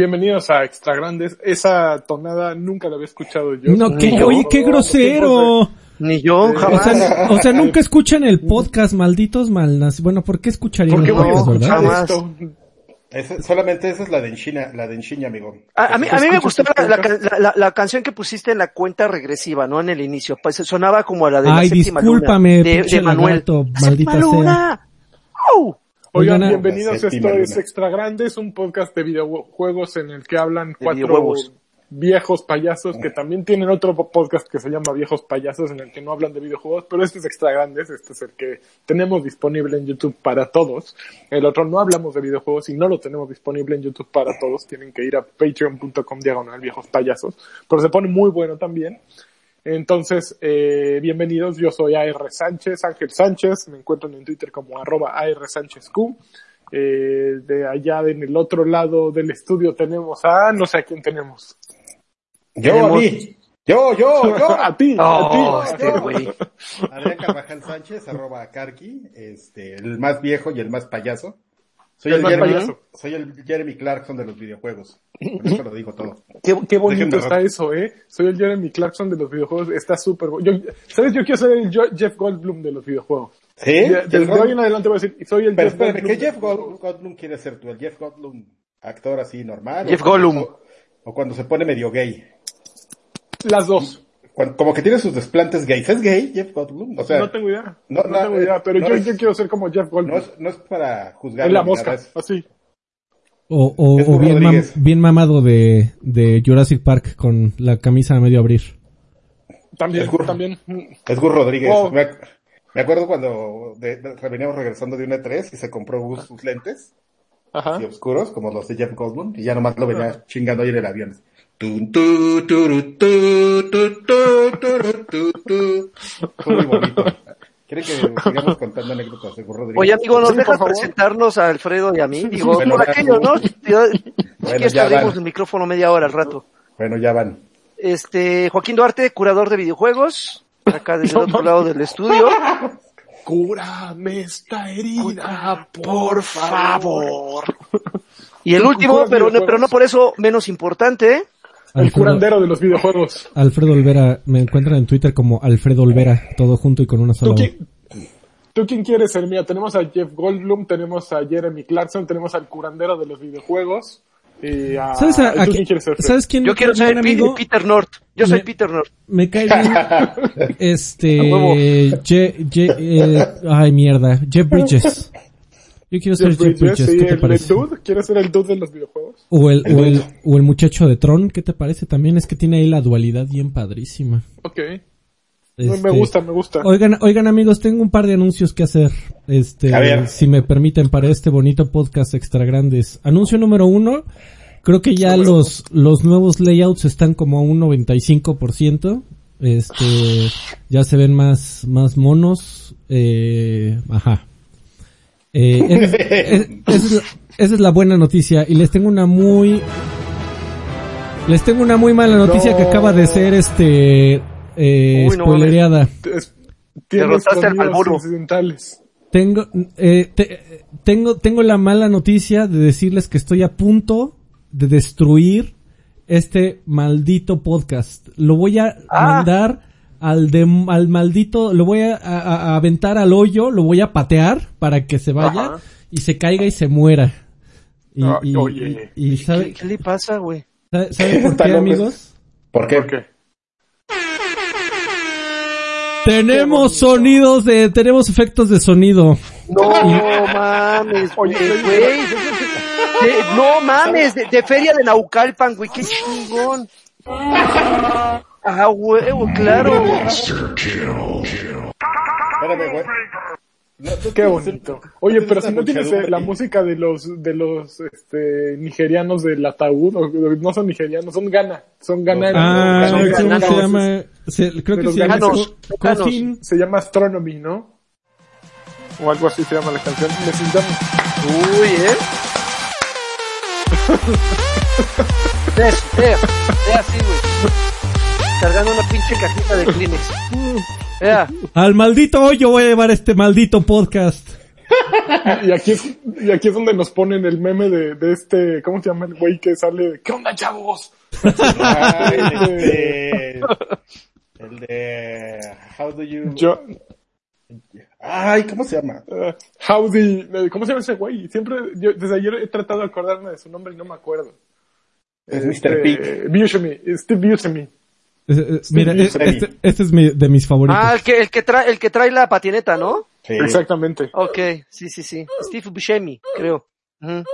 Bienvenidos a Extra Grandes. Esa tonada nunca la había escuchado yo. No, que, oye, qué grosero. Ni yo, O jamás. sea, o sea, nunca escuchan el podcast, malditos malnacidos. Bueno, ¿por qué escucharían ¿Por qué el voy a podcast, escuchar verdad? Jamás. esto? Esa- solamente esa es la de Enchina, la de Enchiña, amigo. A, a mí, a mí me gustó ¿Escuchas la, la, la- la- la canción que pusiste en la cuenta regresiva, ¿no? En el inicio. Pues sonaba como la de la Ay, séptima discúlpame, luna. De, de Manuel. lagarto, ¡Séptima maldita sea. luna! Oigan, Oigan, a- bienvenidos. Esto es. Extra Grandes, un podcast de videojuegos en el que hablan cuatro viejos payasos que también tienen otro po- podcast que se llama Viejos Payasos en el que no hablan de videojuegos, pero este es Extra Grandes, este es el que tenemos disponible en YouTube para todos. El otro no hablamos de videojuegos y no lo tenemos disponible en YouTube para todos. Tienen que ir a patreon.com diagonal viejos payasos, pero se pone muy bueno también. Entonces, eh, bienvenidos, yo soy AR Sánchez, Ángel Sánchez, me encuentran en Twitter como arroba AR Sánchez Q. Eh, de allá en el otro lado del estudio tenemos a, no sé a quién tenemos. Yo, a mí. Yo, yo, yo. a ti, Oh, a ti. este güey. Adrián Carvajal Sánchez, arroba Karki, este, el más viejo y el más payaso. Soy El Jeremy, soy el Jeremy Clarkson de los videojuegos. Con eso lo digo todo. Qué, qué bonito Déjenme está ver. eso, eh. Soy el Jeremy Clarkson de los videojuegos, está súper bueno. Yo- ¿Sabes? Yo quiero ser el Jo- Jeff Goldblum de los videojuegos. ¿Sí? De- Desde Jeff hoy en adelante voy a decir, soy el Pero Jeff espérame, Goldblum. ¿qué Jeff Gold- Goldblum quiere ser tú? ¿El Jeff Goldblum actor así normal? Jeff ¿O cuando- Goldblum. O cuando se pone medio gay. Las dos. Cuando- como que tiene sus desplantes gays. ¿Es gay, Jeff Goldblum? O sea, no tengo idea. no, No, no, tengo idea, pero no yo, es- yo quiero ser como Jeff no Goldblum. es, no es para juzgar. en la nada, mosca, es- así. O, o, Es o Gur bien, mam- Rodríguez. bien mamado de, de Jurassic Park con la camisa a medio abrir. También, Es Gur- también. Es Gur Rodríguez. Me, me acuerdo cuando de- de- veníamos regresando de un E3 y se compró Gus sus lentes Ajá. y oscuros, como los de Jeff Goldblum, y ya nomás lo venía chingando ahí en el avión. Muy bonito. ¿Quieren que sigamos contando anécdotas Rodríguez? Oye, amigo, ¿nos dejas presentarnos a Alfredo y a mí? Digo, Bueno, por aquello, ¿no? Bueno, que ya el micrófono media hora al rato. Bueno, ya van. Este, Joaquín Duarte, curador de videojuegos, acá desde el otro lado del estudio. Cúrame esta herida, por favor. Y el último, pero, no- pero no por eso menos importante, El Alfredo, curandero de los videojuegos. Alfredo Olvera, me encuentran en Twitter como Alfredo Olvera, todo junto y con una sola ¿Tú quién, ¿Tú quién quieres ser? Mira, tenemos a Jeff Goldblum, tenemos a Jeremy Clarkson, tenemos al curandero de los videojuegos. Y a... ¿Sabes, a- ¿Tú a quién? ¿Sabes quién yo quiero ser amigo? Peter North. Yo soy Me- Peter North. Me cae bien, este. Je- Je- eh, ay mierda, Jeff Bridges. Yo quiero ser Jeff Bridges, ¿qué te el, el parece? dude. ¿Quieres ser el dude de los videojuegos? O el, o el, o el muchacho de Tron, ¿qué te parece? También es que tiene ahí la dualidad bien padrísima. Ok. Este, Me gusta, me gusta. Oigan, oigan amigos, tengo un par de anuncios que hacer. Este, A ver. si me permiten para este bonito podcast extra grandes. Anuncio número uno. Creo que ya los, los nuevos layouts están como a un 95%. Este, ya se ven más, más monos. Eh, ajá. Eh, es- es- esa, es la, esa es la buena noticia. Y les tengo una muy, les tengo una muy mala noticia No. que acaba de ser este, eh, Uy, no spoilereada. Derrotaste al. Tengo, eh, te- tengo, tengo la mala noticia de decirles que estoy a punto de destruir este maldito podcast. Lo voy a Ah. mandar al de, al maldito, lo voy a, a- a aventar al hoyo, lo voy a patear para que se vaya Ajá. y se caiga y se muera. Y, Ah, y- oye. y- y ¿Qué, sabe, qué le pasa, güey? sabe- ¿sabe por qué, amigos? ¿Por qué? ¿Por qué? Tenemos sonidos de, tenemos efectos de sonido. No mames, güey, Oye, güey. De- No mames, de, de feria de Naucalpan, güey, qué chingón. Ah, huevo, claro. Espérame, güey. No, Qué bonito. Oye, pero si no tienes eh, la música de los de los este nigerianos del ataúd, o- no son nigerianos, son Ghana, son Ghana. Ah, son ¿cómo se llama? Se- creo De que los se llama ganos, Co- ganos. Se llama Astronomy, ¿no? O algo así se llama la canción. Necesitamos. Uy, eh. Ve, ve, ve así, güey. Cargando una pinche cajita de Kleenex. Vea, Al maldito hoyo voy a llevar este maldito podcast. Y aquí es, y aquí es donde nos ponen el meme de, de este, ¿cómo se llama el güey que sale? ¿Qué onda, chavos? Ay, este, el de How do you Yo, Ay, ¿cómo se llama? eh, howdy, eh, ¿cómo se llama ese güey? Siempre, yo desde ayer he tratado de acordarme de su nombre y no me acuerdo. Es Mr. Pig. Buscemi, Steve Buscemi. Eh, mira, este, este es mi- de mis favoritos. Ah, el que, el que trae, el que trae la patineta, ¿no? Sí. Exactamente. Ok, sí, sí, sí. Steve Buscemi, creo. Ujú.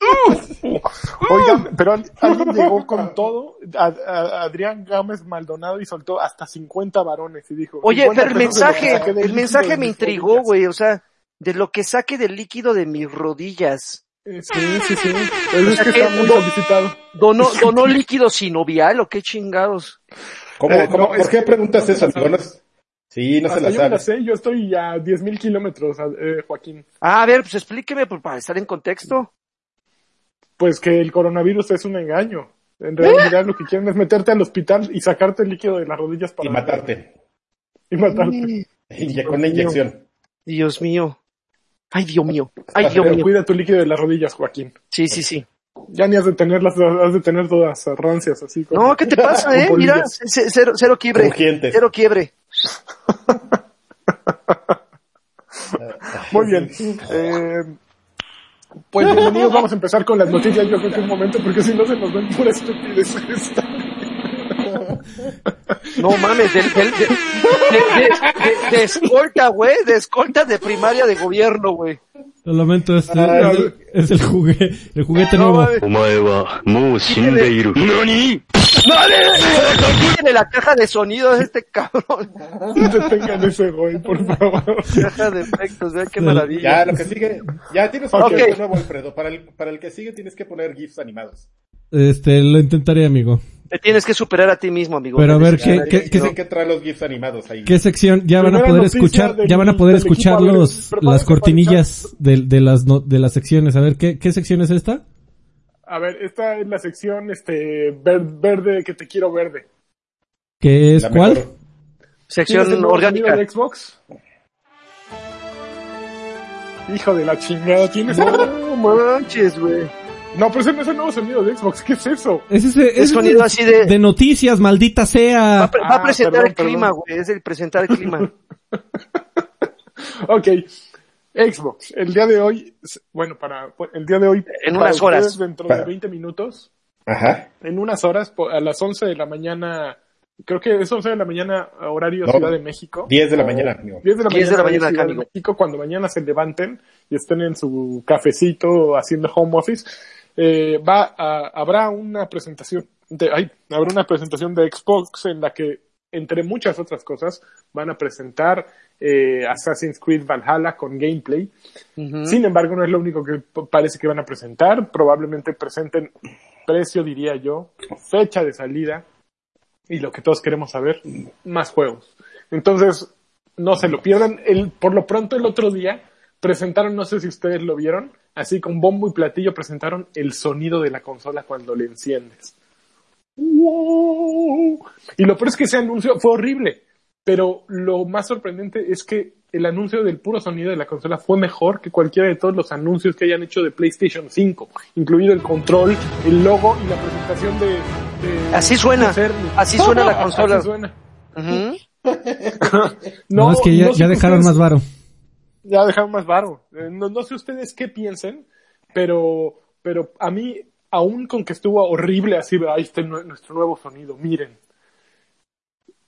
Oigan, pero al- alguien llegó con todo, a, a- Adrián Gámez Maldonado y soltó hasta 50 varones y dijo. Oye, 50 pero el mensaje, el mensaje me intrigó, güey, o sea, de lo que saque del líquido de mis rodillas. Eh, Sí, sí, sí. Pero es que sea, está muy solicitado. ¿Donó, donó líquido sinovial o qué chingados? ¿Cómo, Eh, cómo, no, ¿Por es qué que- preguntas no eso? No es- Sí, no se la yo la sabe. sé, yo estoy a 10.000 kilómetros, eh, Joaquín. Ah, a ver, pues explíqueme pues, para estar en contexto. Pues que el coronavirus es un engaño. En realidad lo que quieren es meterte al hospital y sacarte el líquido de las rodillas para Y matarte. Y matarte. Y con la inyección. Dios mío. Ay, Dios mío. Ay, Dios Pero mío. cuida tu líquido de las rodillas, Joaquín. Sí, sí, sí. Ya ni has de tenerlas, has de tener todas rancias así. como- No, ¿qué te pasa, eh? Mira, cero, cero quiebre. Crujientes. Cero quiebre. Muy bien. Eh, pues bienvenidos, vamos a empezar con las noticias. Yo creo que un momento, porque si no se nos ven pura estupidez esta. No mames, de, de, de, de escolta, güey, de escolta de primaria de gobierno, güey. Lo lamento, es, el, es el, juguete, el juguete nuevo. ¡Nani! Tiene la caja de sonidos este cabrón. Detengan ese güey, por favor. Caja de efectos, vean qué maravilla. Ya, lo que sigue, ya tienes un okay. nuevo, Alfredo. Para el, para el que sigue tienes que poner GIFs animados. Este, lo intentaré, amigo. Te tienes que superar a ti mismo, amigo. Pero a ver, ¿qué- qué- qué- que los GIFs animados ahí. ¿Qué sección? Ya van a poder escuchar, ya van a poder escuchar los, las cortinillas de, de las, no- de las secciones. A ver, ¿qué, qué sección es esta? A ver, esta es la sección este ver- verde que te quiero verde. ¿Qué es La cuál? mejor. Sección ¿Tienes el nuevo orgánica. de Xbox? Hijo de la chingada, tienes No manches, güey. No, pero ese no es el nuevo sonido de Xbox, ¿qué es eso? Es ese, Es es sonido de, así de- de noticias, maldita Va sea. a, pre- va a Ah, presentar perdón, el clima, güey. Es el presentar el clima. Ok, Xbox, el día de hoy, bueno, para el día de hoy, En unas horas. dentro Para- de 20 minutos, Ajá. en unas horas, a las 11 de la mañana, creo que es 11 de la mañana, horario No, Ciudad de México. 10 de la mañana, amigo. 10 de la 10 mañana, de la mañana, Ciudad de amigo. México, cuando mañana se levanten y estén en su cafecito haciendo home office, eh, va a, habrá una presentación de, ay, habrá una presentación de Xbox en la que, entre muchas otras cosas, van a presentar eh, Assassin's Creed Valhalla con gameplay. Sin embargo, no es lo único que parece que van a presentar. Probablemente presenten precio, diría yo, fecha de salida y lo que todos queremos saber, más juegos. Entonces, no se lo pierdan. El, por lo pronto, el otro día presentaron, no sé si ustedes lo vieron, así con bombo y platillo presentaron el sonido de la consola cuando le enciendes. ¡Wow! Y lo peor es que ese anuncio fue horrible. Pero lo más sorprendente es que el anuncio del puro sonido de la consola fue mejor que cualquiera de todos los anuncios que hayan hecho de PlayStation 5, incluido el control, el logo y la presentación de... de- Así suena. de. Así suena la consola. Así suena. Ujú. No, es que ya, no dejaron ustedes- más varo. Ya dejaron más varo. Eh, No, no sé ustedes qué piensen, pero, pero a mí, aún con que estuvo horrible así, ahí está nue- nuestro nuevo sonido, miren.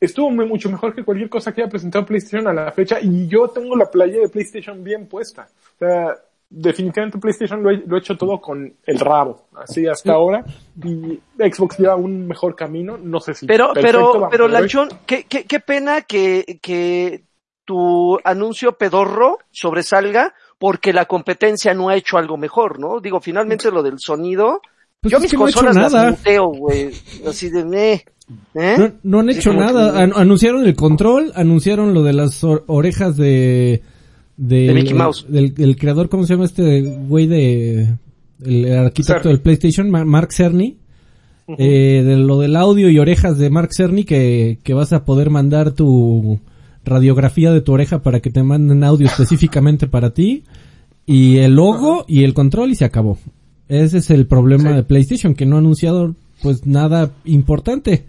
Estuvo muy- mucho mejor que cualquier cosa que haya presentado PlayStation a la fecha y yo tengo la playa de PlayStation bien puesta. O sea, definitivamente PlayStation lo, he- lo ha hecho todo con el rabo, así hasta ahora. Y Xbox lleva un mejor camino, no sé si. Pero, perfecto, pero, pero. Lanchón, qué, qué, qué pena que, que tu anuncio pedorro sobresalga porque la competencia no ha hecho algo mejor, ¿no? Digo, finalmente lo del sonido. Pues yo mis que no consolas nada. las muteo, güey. Así de me. ¿Eh? No, no han hecho nada. que- An- anunciaron el control, anunciaron lo de las or- orejas de... De, De Mickey Mouse. Del, del creador, ¿cómo se llama este güey de... El arquitecto Cerny. del PlayStation, Ma- Mark Cerny. Eh, de lo del audio y orejas de Mark Cerny que, que vas a poder mandar tu radiografía de tu oreja para que te manden audio específicamente para ti y el logo y el control y se acabó. Ese es el problema Sí. de PlayStation que no ha anunciado pues nada importante.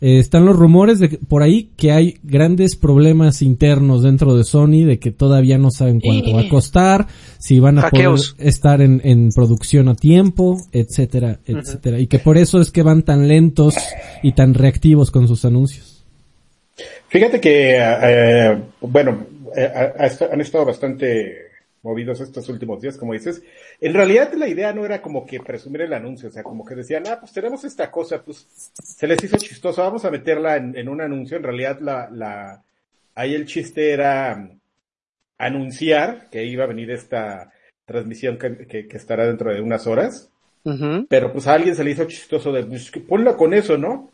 Eh, están los rumores de que- por ahí que hay grandes problemas internos dentro de Sony de que todavía no saben cuánto va a costar, si van a Hackeos. poder estar en, en producción a tiempo, etcétera, etcétera. Y que por eso es que van tan lentos y tan reactivos con sus anuncios. Fíjate que, eh, bueno, eh, ha- ha- han estado bastante movidos estos últimos días, como dices. En realidad la idea no era como que presumir el anuncio, o sea, como que decían, ah, pues tenemos esta cosa, pues se les hizo chistoso, vamos a meterla en, en un anuncio. En realidad la, la, ahí el chiste era mm, anunciar que iba a venir esta transmisión que, que, que estará dentro de unas horas. Pero pues a alguien se le hizo chistoso de, pues, ponla con eso, ¿no?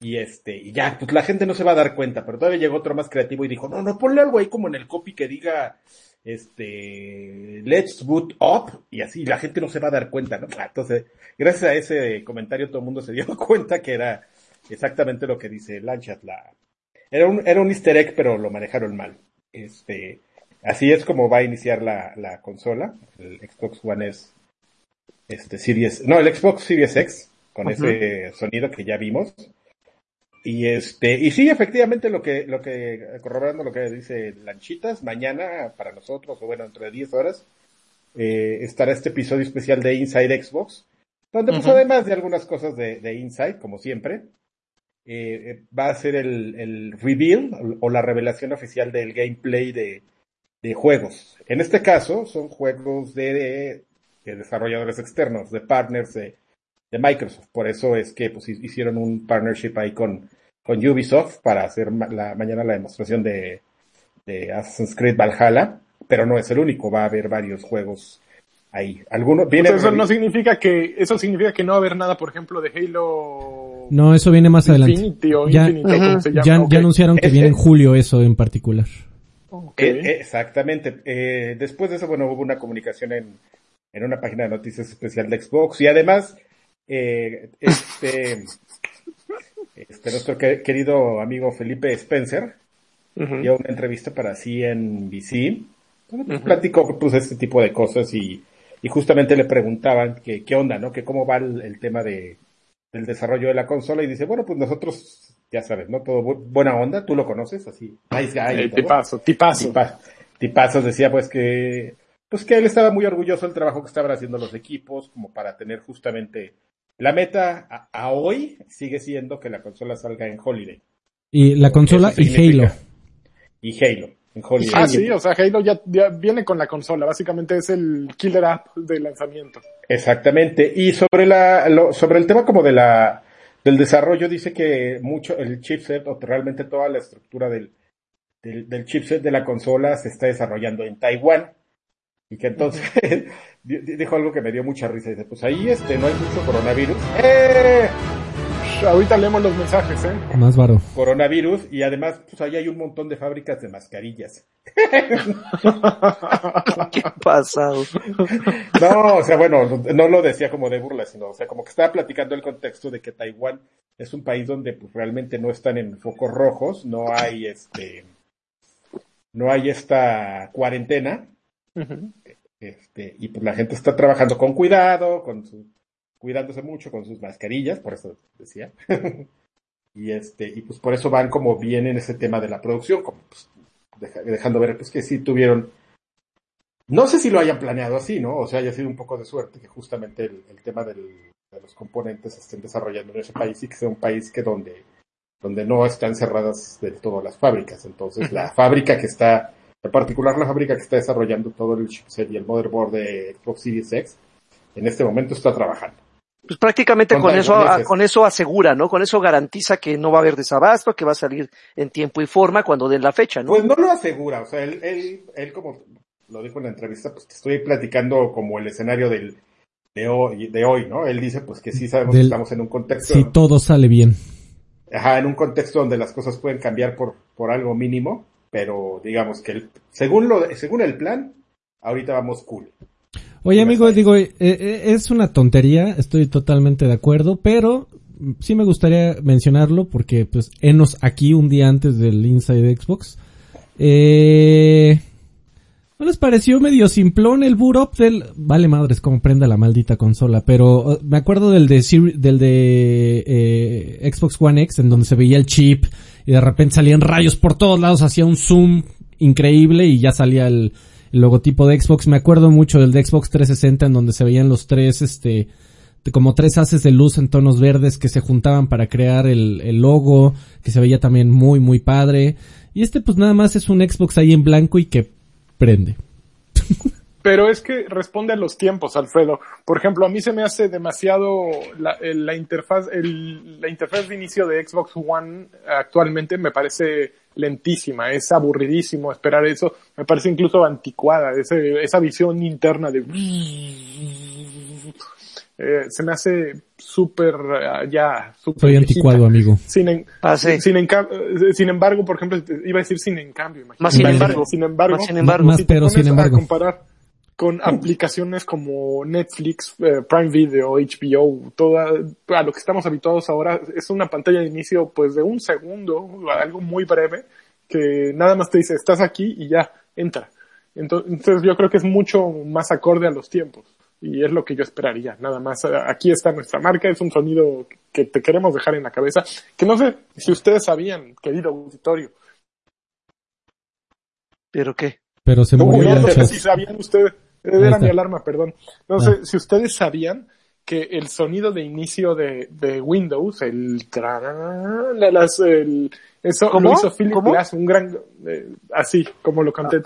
Y este, y ya, pues la gente no se va a dar cuenta, pero todavía llegó otro más creativo y dijo, no, no, ponle algo ahí como en el copy que diga, este, let's boot up, y así, la gente no se va a dar cuenta, ¿no? Ah, Entonces, gracias a ese comentario todo el mundo se dio cuenta que era exactamente lo que dice Lanchat, la, era un, era un easter egg, pero lo manejaron mal. Este, así es como va a iniciar la, la consola, el Xbox One es este Series, no, el Xbox Series X, con ese sonido que ya vimos. Y este, y sí, efectivamente lo que, lo que, corroborando lo que dice Lanchitas, mañana para nosotros, o bueno, entre de 10 horas, eh, estará este episodio especial de Inside Xbox, donde pues además de algunas cosas de, de Inside, como siempre, eh, eh, va a ser el, el reveal o la revelación oficial del gameplay de, de juegos. En este caso, son juegos de, de- de desarrolladores externos, de partners de, de Microsoft. Por eso es que pues, hicieron un partnership ahí con, con Ubisoft para hacer ma- la, mañana la demostración de, de Assassin's Creed Valhalla, pero no es el único, va a haber varios juegos ahí. Algunos viene eso no significa que, eso significa que no va a haber nada, por ejemplo, de Halo No, eso viene más adelante. Infinity o Ya, Infinite, o como se llama. ya, anunciaron que Es- viene en julio eso en particular. Eh, eh, exactamente. Eh, después de eso, bueno, hubo una comunicación en, en una página de noticias especial de Xbox y además, eh, este, este nuestro que- querido amigo Felipe Spencer dio una entrevista para CNBC, donde pues, platicó pues este tipo de cosas y, y justamente le preguntaban que qué onda, ¿no? Que cómo va el, el tema de, del desarrollo de la consola y dice, bueno, pues nosotros, ya sabes, ¿no? Todo bu- buena onda, tú lo conoces, así, nice guy. Eh, tipazo, tipazo. Tipa- tipazos decía pues que pues que él estaba muy orgulloso del trabajo que estaban haciendo los equipos como para tener justamente la meta a, a hoy sigue siendo que la consola salga en Holiday Y la consola y Halo. y Halo en Holiday Ah, sí, o sea, Halo ya, ya viene con la consola, básicamente es el killer app de lanzamiento. exactamente y sobre la lo- sobre el tema como de la del desarrollo dice que mucho el chipset o realmente toda la estructura del del, del chipset de la consola se está desarrollando en Taiwán y que entonces di- di- dijo algo que me dio mucha risa dice pues ahí este no hay mucho coronavirus ¡Eh! Ahorita leemos los mensajes, ¿eh? Más varo. coronavirus y además pues ahí hay un montón de fábricas de mascarillas ¿Qué ha pasado? no o sea bueno no lo decía como de burla sino o sea como que estaba platicando el contexto de que Taiwán es un país donde pues realmente no están en focos rojos no hay este no hay esta cuarentena Este, y pues la gente está trabajando con cuidado, con su, cuidándose mucho con sus mascarillas, por eso decía. y este, y pues por eso van como bien en ese tema de la producción, como pues, deja- dejando ver pues que sí tuvieron, no sé si lo hayan planeado así, ¿no? O sea, haya sido un poco de suerte que justamente el, el tema del- de los componentes se estén desarrollando en ese país y que sea un país que donde, donde no están cerradas del todo las fábricas. Entonces, la fábrica que está en particular la fábrica que está desarrollando todo el chipset y el motherboard de Xbox Series X, en este momento está trabajando. Pues prácticamente Con con eso, taiwaneses. con eso asegura, ¿no? Con eso garantiza que no va a haber desabasto, que va a salir en tiempo y forma cuando den la fecha, ¿no? Pues no lo asegura, o sea, él, él, él como lo dijo en la entrevista, pues te estoy platicando como el escenario del, de hoy, de hoy, ¿no? Él dice pues que sí sabemos Del- que estamos en un contexto, Si todo sale bien. ajá, en un contexto donde las cosas pueden cambiar por, por algo mínimo, pero digamos que el- según lo, según el plan, ahorita vamos cool. Oye, amigo, digo, eh, eh, es una tontería, estoy totalmente de acuerdo, pero sí me gustaría mencionarlo porque, pues, enos aquí un día antes del Inside Xbox Eh, ¿No les pareció medio simplón el boot up del... Vale madres cómo prenda la maldita consola, pero uh, me acuerdo del de, Siri- del de eh, Xbox One X en donde se veía el chip y de repente salían rayos por todos lados, hacía un zoom increíble y ya salía el, logotipo de Xbox. Me acuerdo mucho del de Xbox 360 en donde se veían los tres, este, como tres haces de luz en tonos verdes que se juntaban para crear el, el logo, que se veía también muy, muy padre. Y este pues nada más es un Xbox ahí en blanco y que prende. Pero es que responde a los tiempos, Alfredo. Por ejemplo, a mí se me hace demasiado la, el- la interfaz, el- la interfaz de inicio de Xbox One actualmente me parece lentísima, es aburridísimo esperar eso, me parece incluso anticuada, ese- esa visión interna de eh, se me hace súper eh, ya súper Soy viejita. anticuado, amigo. Sin, en- Ah, sí. sin, enca- eh, sin embargo, por ejemplo, iba a decir sin en cambio, imagínate. Más sin embargo. sin embargo, Más sin embargo. Más si te pero sin embargo. a comparar con aplicaciones como Netflix, eh, Prime Video, HBO, toda, a lo que estamos habituados ahora, es una pantalla de inicio pues de un segundo, algo muy breve, que nada más te dice, estás aquí y ya, entra. Entonces yo creo que es mucho más acorde a los tiempos. Y es lo que yo esperaría, nada más. Aquí está nuestra marca, es un sonido que te queremos dejar en la cabeza, que no sé si ustedes sabían, querido auditorio, ¿Pero qué? Pero se no, murió no, sé si sabían ustedes, era está. mi alarma, perdón. No Ah. sé si ustedes sabían que el sonido de inicio de, de Windows, el, las, el eso ¿Cómo? lo hizo Philip ¿Cómo? Glass, un gran, eh, así como lo canté.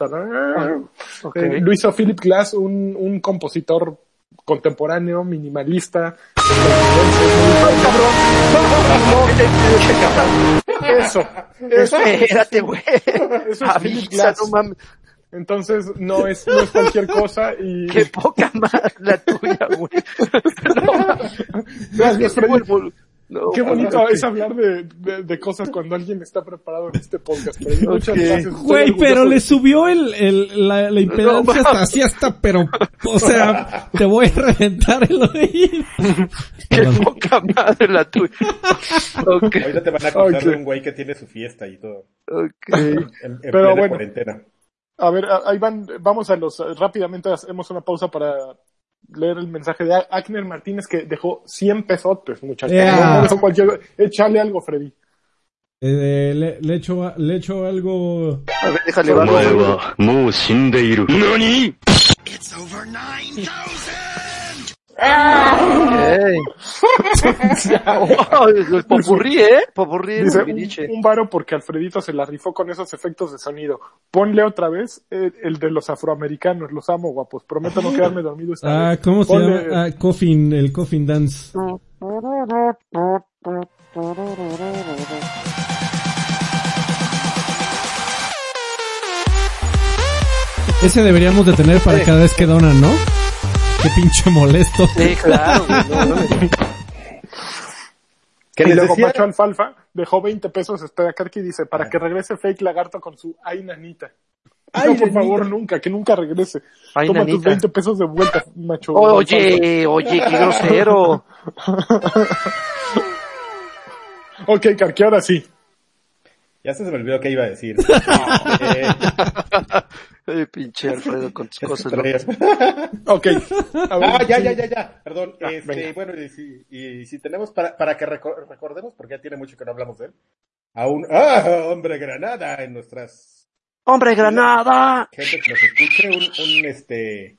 Ok. eh, lo hizo Philip Glass, un, un compositor contemporáneo, minimalista. Eso, eso, Espérate, güey. eso es Philip Avisa, Glass. no mames. Entonces no es, no es cualquier cosa y Qué poca más la tuya, güey. No, no, Qué bonito es hablar de, de, de cosas cuando alguien está preparado en este podcast. Freddy. Muchas gracias. Güey, pero le subió el, el, la, la impedancia hasta así hasta, pero, o sea, te voy a reventar el oído. Qué Perdón. poca madre la tuya. Ok, Ahorita te van a contar de un güey que tiene su fiesta y todo. ok. En, en Pero plena bueno. cuarentena. A ver, ahí van, vamos a los, rápidamente hacemos una pausa para leer el mensaje de Agner Martínez que dejó 100 pesotes, muchachos. Yeah. Algo, Freddy. Eh, eh, le, le, echo, le echo algo. A ver, déjale, algo. It's over 9, Ah. Hey. ¿eh? Popurrí Dice, un, un, varo porque Alfredito se la rifó con esos efectos de sonido. Ponle otra vez eh, el, de los afroamericanos. Los amo, guapos. Prometo no quedarme dormido esta ah, ¿cómo se llama? Ah, coffin, el Coffin Dance. Ese deberíamos de tener para cada vez que donan, ¿no? Qué pinche molesto. Sí, claro, güey, no, no, no. Que y luego Macho Alfalfa dejó 20 pesos, espera Karki dice, para que regrese Fake Lagarto con su Ay Nanita. Ay, no, por nanita. favor, nunca, que nunca regrese. Ay, Toma tus nanita. 20 pesos de vuelta, Macho. Oye, oye, qué grosero. Ok, Karki, ahora sí. Ya se me olvidó qué iba a decir. Eh, Ay, pinche Alfredo con tus ¿qué cosas locas. Ok. Ah, ya, sí. ya, ya, ya. Perdón. Ah, este, bueno, y si, y si tenemos para, para que reco- recordemos, porque ya tiene mucho que no hablamos de él, a un ah, hombre granada en nuestras ¡Hombre, granada! gente que nos escuche, un, un este,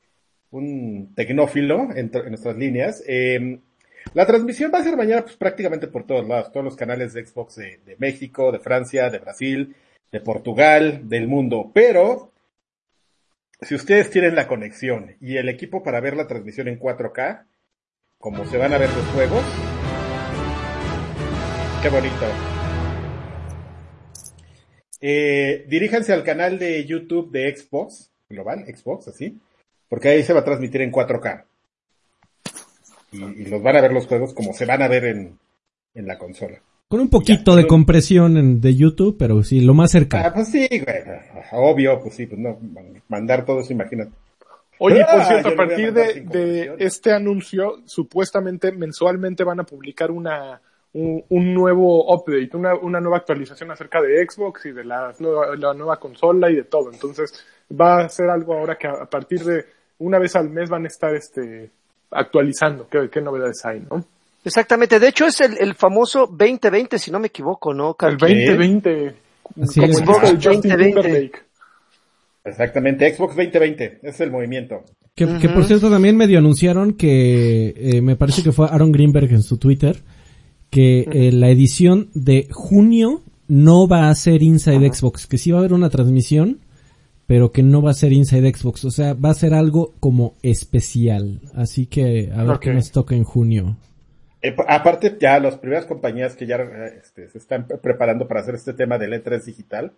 un tecnófilo en, en nuestras líneas. Eh, la transmisión va a ser mañana pues, prácticamente por todos lados, todos los canales de Xbox de, de México, de Francia, de Brasil, de Portugal, del mundo. Pero, si ustedes tienen la conexión y el equipo para ver la transmisión en 4K, como se van a ver los juegos, qué bonito. Eh, diríjanse al canal de YouTube de Xbox, global, Xbox, así, porque ahí se va a transmitir en 4K. Y, y los van a ver los juegos como se van a ver en, en la consola. Con un poquito de compresión en- de YouTube, pero sí, lo más Ah, cerca. pues sí, güey, obvio, pues sí, pues no, mandar todo eso, imagínate. Oye, por Ah, cierto, a partir de, este anuncio, supuestamente mensualmente van a publicar una, un, un nuevo update, una, una nueva actualización acerca de Xbox y de la, nueva- la nueva consola y de todo. Entonces va a ser algo ahora que a, a partir de una vez al mes van a estar este actualizando qué, qué novedades hay, ¿no? Exactamente. De hecho, es el, el famoso 2020, si no me equivoco, ¿no? El Karki? 2020, Así como es. el disco de Justin 2020. Timberlake. Exactamente, Xbox 2020, ese es el movimiento. Que, que por cierto también medio anunciaron que eh, me parece que fue Aaron Greenberg en su Twitter que eh, la edición de junio no va a ser Inside Xbox, que sí va a haber una transmisión, pero que no va a ser Inside Xbox, o sea, va a ser algo como especial. Así que a ver Ok. qué nos toca en junio. Eh, pa- aparte, ya las primeras compañías que ya eh, este, se están pre- preparando para hacer este tema de letras digital,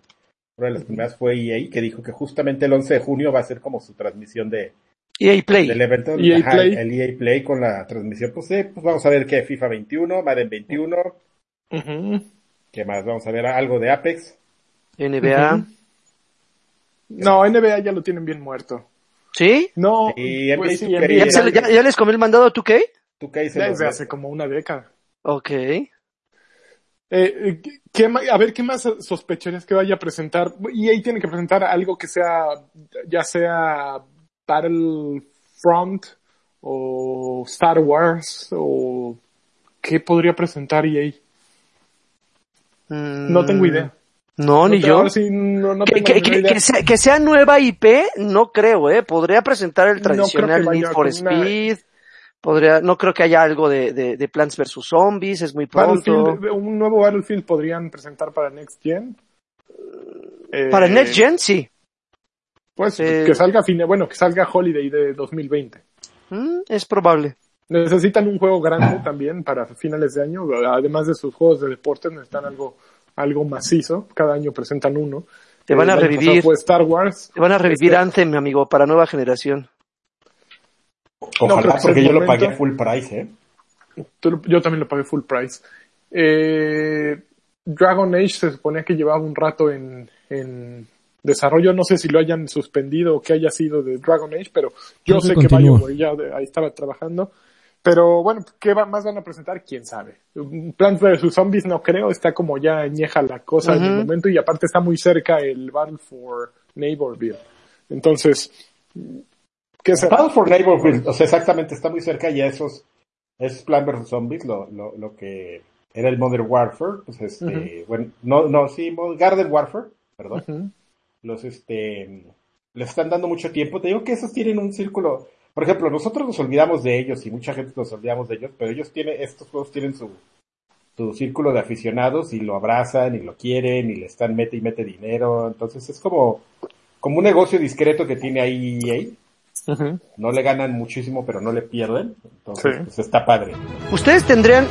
una de las primeras fue EA, que dijo que justamente el 11 de junio va a ser como su transmisión de, EA Play. del evento. EA Ajá, Play. El EA Play con la transmisión. Pues, sí, pues vamos a ver qué FIFA 21, Madden 21, Ujú. ¿qué más? Vamos a ver algo de Apex. NBA. No, NBA ya lo tienen bien muerto. ¿Sí? No, Y NBA pues sí, NBA ¿Ya, se- ya- ya les comió el mandado a 2K? ¿Tú qué dices? desde hace como una década. Ok. Eh, eh, ¿qué- a ver, ¿qué más sospecharías que vaya a presentar? EA tiene que presentar algo que sea, ya sea Battlefront o Star Wars o ¿qué podría presentar EA? No tengo idea. Mm, No, ni yo. ahora sí, no, no Que, tengo que- sea, que sea nueva IP, no creo, ¿eh? Podría presentar el tradicional Need for una- Speed. Podría, no creo que haya algo de, de, de Plants vs. Zombies, es muy pronto. Battlefield, un nuevo Battlefield podrían presentar para Next Gen. Eh, Para Next Gen, sí. Pues Eh, que salga fine, bueno, que salga Holiday de 2020. Mm, es probable. Necesitan un juego grande también para finales de año. Además de sus juegos de deportes, necesitan algo, algo macizo. Cada año presentan uno. Te van a año revivir. Star Wars. Te van a revivir Este- Anthem, amigo, para nueva generación. Ojalá, No porque yo lo pagué full price, ¿eh? Yo también lo pagué full price. Eh, Dragon Age se suponía que llevaba un rato en, en desarrollo. No sé si lo hayan suspendido o qué haya sido de Dragon Age, pero yo sé que. BioWare ya de- ahí estaba trabajando. Pero bueno, ¿qué va- más van a presentar? ¿Quién sabe? Plants vs. Zombies no creo, está como ya añeja la cosa en el momento y aparte está muy cerca el Battle for Neighborville. Entonces, ¿qué será? Battle for Neighborhood, o sea, exactamente, está muy cerca y esos, es Plan vs. Zombies, lo, lo, lo que era el Modern Warfare, pues este, bueno, no, no, sí, Garden Warfare, perdón, los este, les están dando mucho tiempo, te digo que esos tienen un círculo, por ejemplo, nosotros nos olvidamos de ellos y mucha gente nos olvidamos de ellos, pero ellos tienen, estos juegos tienen su, su círculo de aficionados y lo abrazan y lo quieren y le están mete y mete dinero, entonces es como, como un negocio discreto que tiene ahí EA, No le ganan muchísimo, pero no le pierden. Entonces, Sí. pues está padre. Ustedes tendrían...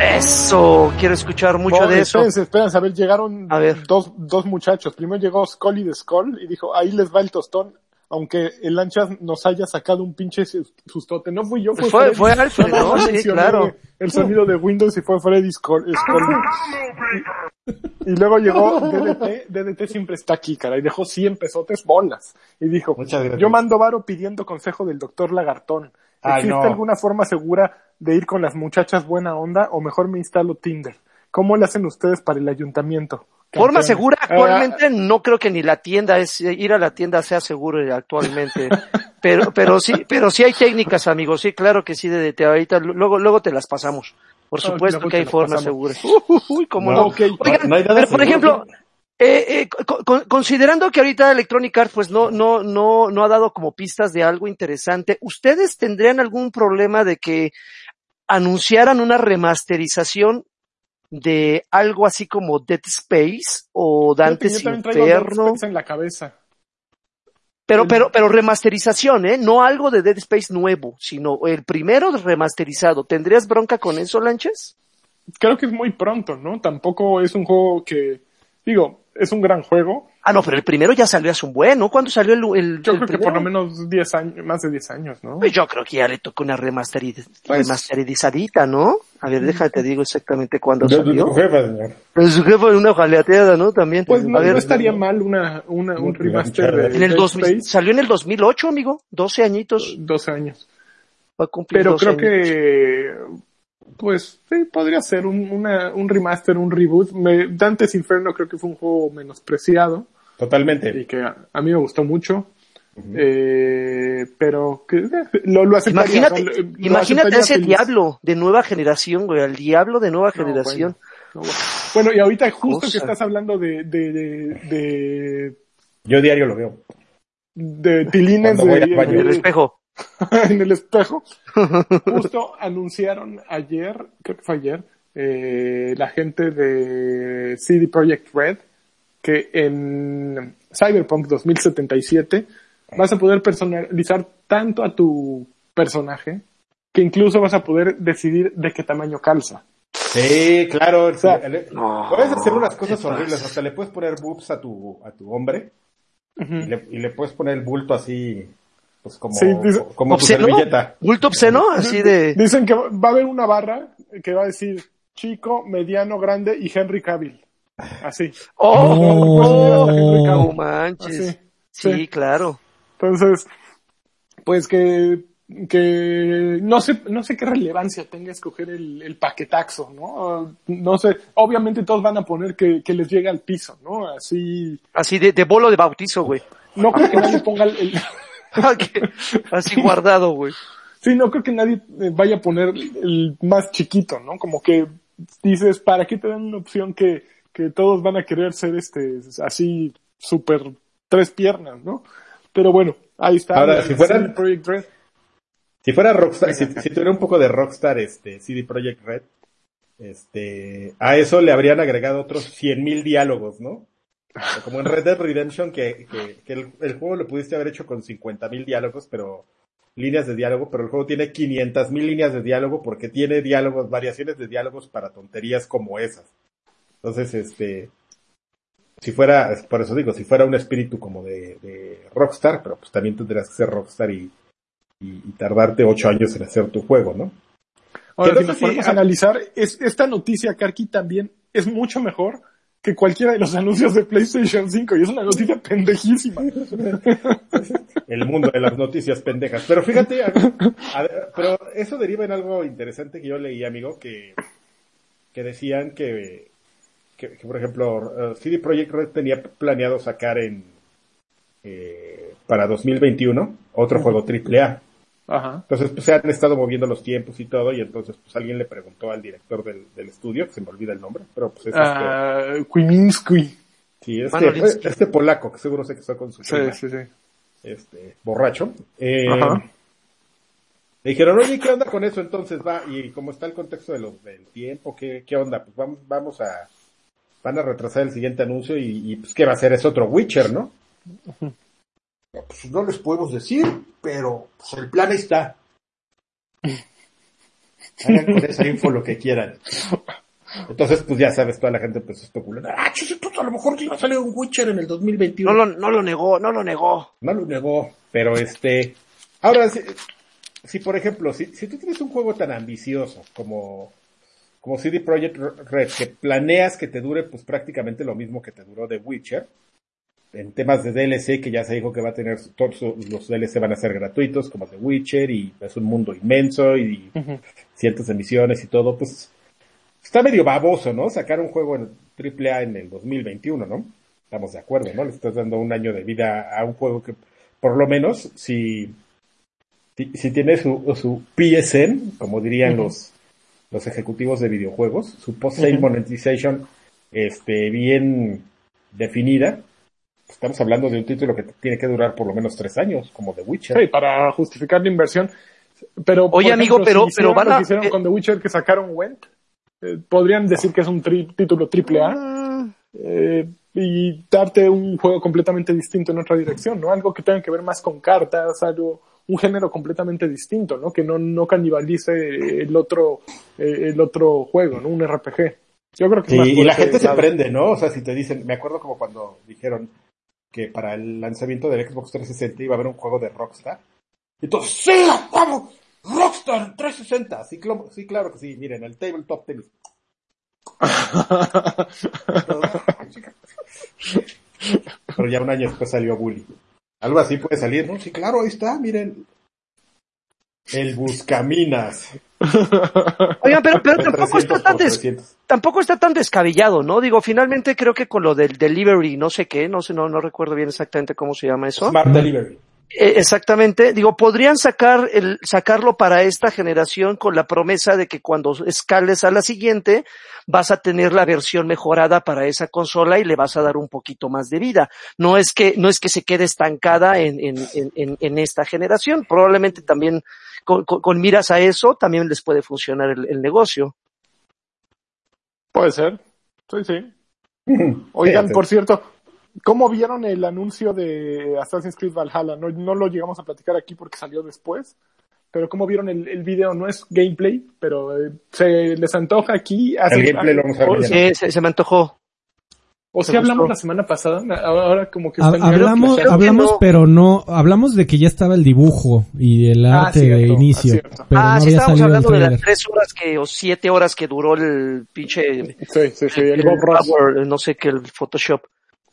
Eso, quiero escuchar mucho No, de eso. Espérense, espérense, a ver, llegaron A ver. Dos, dos muchachos. Primero llegó Scully de Skull y dijo, ahí les va el tostón, aunque el lanchas nos haya sacado un pinche sus- sustote. No fui yo, fue Fue- Freddy. fue Alfred, ¿no? Sí, claro. El sonido de Windows y fue Freddy. Scully. Y, y luego llegó DDT, DDT siempre está aquí, cara, y dejó 100 pesotes bolas. Y dijo, Muchas gracias. yo mando varo pidiendo consejo del doctor Lagartón. Ay, ¿Existe no. alguna forma segura de ir con las muchachas buena onda o mejor me instalo Tinder? ¿Cómo le hacen ustedes para el ayuntamiento? Forma segura Ah, actualmente no creo que ni la tienda es ir a la tienda sea seguro actualmente. pero pero sí, pero sí hay técnicas, amigos. Sí, claro que sí de, de ahorita luego luego te las pasamos. Por supuesto que hay formas seguras. Uy, cómo No, no. Oigan, pero por ejemplo, eh, eh, con- considerando que ahorita Electronic Arts pues no, no, no, no ha dado como pistas de algo interesante, ¿ustedes tendrían algún problema de que anunciaran una remasterización de algo así como Dead Space o Dante's yo Dead Inferno? Space en la cabeza. Pero, pero, pero remasterización, ¿eh? No algo de Dead Space nuevo, sino el primero remasterizado. ¿Tendrías bronca con eso, Lanches? Creo que es muy pronto, ¿no? Tampoco es un juego que, digo, es un gran juego. Ah, no, pero el primero ya salió hace un buen, ¿no? ¿Cuándo salió el, el, Yo el creo que por lo menos 10 años, más de 10 años, ¿no? Pues yo creo que ya le tocó una remasteriz- Pues- remasterizadita, ¿no? A ver, déjate, digo exactamente cuándo De- de salió. tu jefa, señor. Pero su jefe una jaleateada, ¿no? También. Pues no, a ver, no estaría mal una, una, un remaster de en el Dead 2000, Space. salió en el 2008, amigo. 12 añitos. 12 años. Va a cumplir Pero 12 creo años. que Pues sí, podría ser un, una, un remaster, un reboot. Me, Dante's Inferno creo que fue un juego menospreciado y Totalmente. que a, a mí me gustó mucho. eh, pero que eh, lo, lo aceptaría. Imagínate, o sea, lo- lo imagínate ese feliz. diablo de nueva generación, güey, al diablo de nueva No, generación. bueno, no, bueno. Bueno, y ahorita justo Cosa. que estás hablando de, de, de, de, Yo diario lo veo. de tilines de. En el espejo. en el espejo. Justo anunciaron ayer, creo que fue ayer, eh, la gente de CD Projekt Red que en Cyberpunk 2077 vas a poder personalizar tanto a tu personaje que incluso vas a poder decidir de qué tamaño calza. Sí, claro. sea, no, puedes hacer unas cosas ¿qué horribles. Hasta le puedes poner boobs a tu, a tu hombre y, le, y le puedes poner el bulto así, pues como, Sí, dice- como tu servilleta. ¿Bulto obsceno? Así de... Dicen que va a haber una barra que va a decir chico, mediano, grande y Henry Cavill. Así. ¡Oh! No. no manches. Así. Sí, Sí. claro. Entonces, pues que, que no sé, no sé qué relevancia tenga escoger el, el paquetaxo, ¿no? No sé, obviamente todos van a poner que, que les llegue al piso, ¿no? Así, Así de, de bolo de bautizo, güey. no creo que nadie ponga el, el- Así guardado, güey. sí, no creo que nadie eh, vaya a poner el más chiquito, ¿no? Como que dices, ¿para qué te dan una opción que, que todos van a querer ser este, así, súper tres piernas, ¿no? Pero bueno, ahí está. Ahora, si CD Projekt Red. Si fuera Rockstar, si, si tuviera un poco de Rockstar, este, CD Projekt Red, este, a eso le habrían agregado otros 100.000 diálogos, ¿no? Como en Red Dead Redemption, que, que, que el, el juego lo pudiste haber hecho con 50.000 diálogos, pero, líneas de diálogo, pero el juego tiene 500.000 líneas de diálogo porque tiene diálogos, variaciones de diálogos para tonterías como esas. Entonces, este, si fuera, por eso digo, si fuera un espíritu como de, de Rockstar, pero pues también tendrías que ser Rockstar y, y, y tardarte ocho años en hacer tu juego, ¿no? Ahora, si no nos podemos analizar, es, esta noticia, Karki, también es mucho mejor que cualquiera de los anuncios de PlayStation 5 y es una noticia pendejísima. El mundo de las noticias pendejas. Pero fíjate, a- a- pero eso deriva en algo interesante que yo leí, amigo, que, que decían que, que, que, por ejemplo, eh, CD Projekt Red tenía planeado sacar en eh, para 2021 otro juego AAA. Ajá. Entonces, pues se han estado moviendo los tiempos y todo, y entonces, pues alguien le preguntó al director del, del estudio, que se me olvida el nombre, pero pues es este, Ah, Kwiminski. sí, Manolinsky. este, este polaco, que seguro se casó con su Sí, prima, sí, sí. este, borracho. Eh, Ajá. le dijeron, oye, ¿qué onda con eso? Entonces va, y como está el contexto de los, del tiempo, ¿qué, qué onda? Pues vamos, vamos a, van a retrasar el siguiente anuncio y, y, pues, ¿qué va a hacer? Es otro Witcher, ¿no? Pues no les podemos decir, pero pues, el plan ahí está. Hagan con esa info lo que quieran. Entonces, pues ya sabes, toda la gente pues especula. Ah, pues, a lo mejor va a salir un Witcher en el 2021. No lo, no lo negó, no lo negó. No lo negó, pero este, ahora si, si por ejemplo, si, si tú tienes un juego tan ambicioso como, como CD Projekt Red, que planeas que te dure pues prácticamente lo mismo que te duró The Witcher, en temas de DLC que ya se dijo que va a tener, todos los DLC van a ser gratuitos como The Witcher y es un mundo inmenso y Ujú. cientos de misiones y todo, pues está medio baboso, ¿no? Sacar un juego en AAA en el 2021, ¿no? Estamos de acuerdo, ¿no? Le estás dando un año de vida a un juego que, por lo menos, si, si, si tiene su, su PSN, como dirían los, los ejecutivos de videojuegos, su post-sale monetization, este, bien definida, estamos hablando de un título que tiene que durar por lo menos tres años, como The Witcher. Sí, para justificar la inversión. Pero, Oye, amigo, pero- si hicieron pero van lo a- que hicieron eh, con The Witcher que sacaron Went, eh, podrían decir que es un tri- título triple A. Mm, eh, y darte un juego completamente distinto en otra dirección, ¿no? Algo que tenga que ver más con cartas, algo, un género completamente distinto, ¿no? Que no, no canibalice el otro, eh, el otro juego, ¿no? Un RPG. Yo creo que Sí, y la gente se prende, ¿no? O sea, si te dicen, me acuerdo como cuando dijeron que para el lanzamiento del Xbox 360 iba a haber un juego de Rockstar. Y todos, ¡sí, vamos! ¡Rockstar 360! Sí, clo- sí, claro que sí. Miren, el tabletop tenis. Pero ya un año después salió Bully. Algo así puede salir, ¿no? Sí, claro, ahí está, miren. El Buscaminas. Oigan, pero, pero tampoco está 300 tan des- 300. tampoco está tan descabellado, ¿no? Digo, finalmente creo que con lo del delivery, no sé qué, no sé, no, no recuerdo bien exactamente cómo se llama eso. Smart Delivery. Eh, exactamente, digo, podrían sacar el, sacarlo para esta generación con la promesa de que cuando escales a la siguiente vas a tener la versión mejorada para esa consola y le vas a dar un poquito más de vida. No es que, no es que se quede estancada en, en, en, esta generación. Probablemente también con, con- con miras a eso también les puede funcionar el, el negocio. Puede ser. Sí, sí. Oigan, por cierto, ¿cómo vieron el anuncio de Assassin's Creed Valhalla? No, no lo llegamos a platicar aquí porque salió después, pero ¿cómo vieron el, el video? No es gameplay, pero eh, se les antoja aquí. El gameplay lo vamos a ver. Sí, se, se me antojó. o si Me hablamos gustó. la semana pasada, ahora como que Ha- está en medio hablamos, que- hablamos, no. pero no, hablamos de que ya estaba el dibujo y el Ah, arte cierto, de inicio, ah, pero ah, no sí, había estábamos salido el hablando de las tres horas que, o siete horas que duró el pinche Sí, sí, sí, el el Bob Ross. Power, no sé qué, el Photoshop.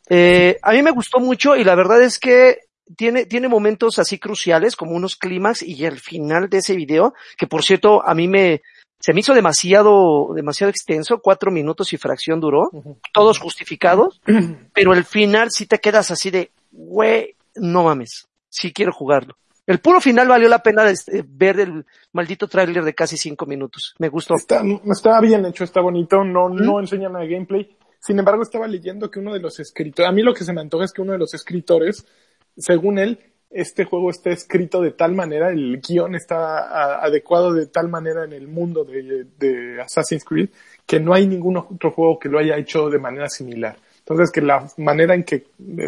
Eh, a mí me gustó mucho y la verdad es que tiene, tiene momentos así cruciales como unos clímax y el final de ese video, que por cierto a mí me, se me hizo demasiado, demasiado extenso, cuatro minutos y fracción duró, todos justificados, pero el final sí te quedas así de, güey, no mames, sí quiero jugarlo. El puro final valió la pena este, ver el maldito tráiler de casi cinco minutos. Me gustó. Está, está bien hecho, está bonito, no, no enseñan nada de gameplay. Sin embargo, estaba leyendo que uno de los escritores, a mí lo que se me antoja es que uno de los escritores, según él, este juego está escrito de tal manera, el guion está adecuado de tal manera en el mundo de, de Assassin's Creed, que no hay ningún otro juego que lo haya hecho de manera similar. Entonces, que la manera en que eh,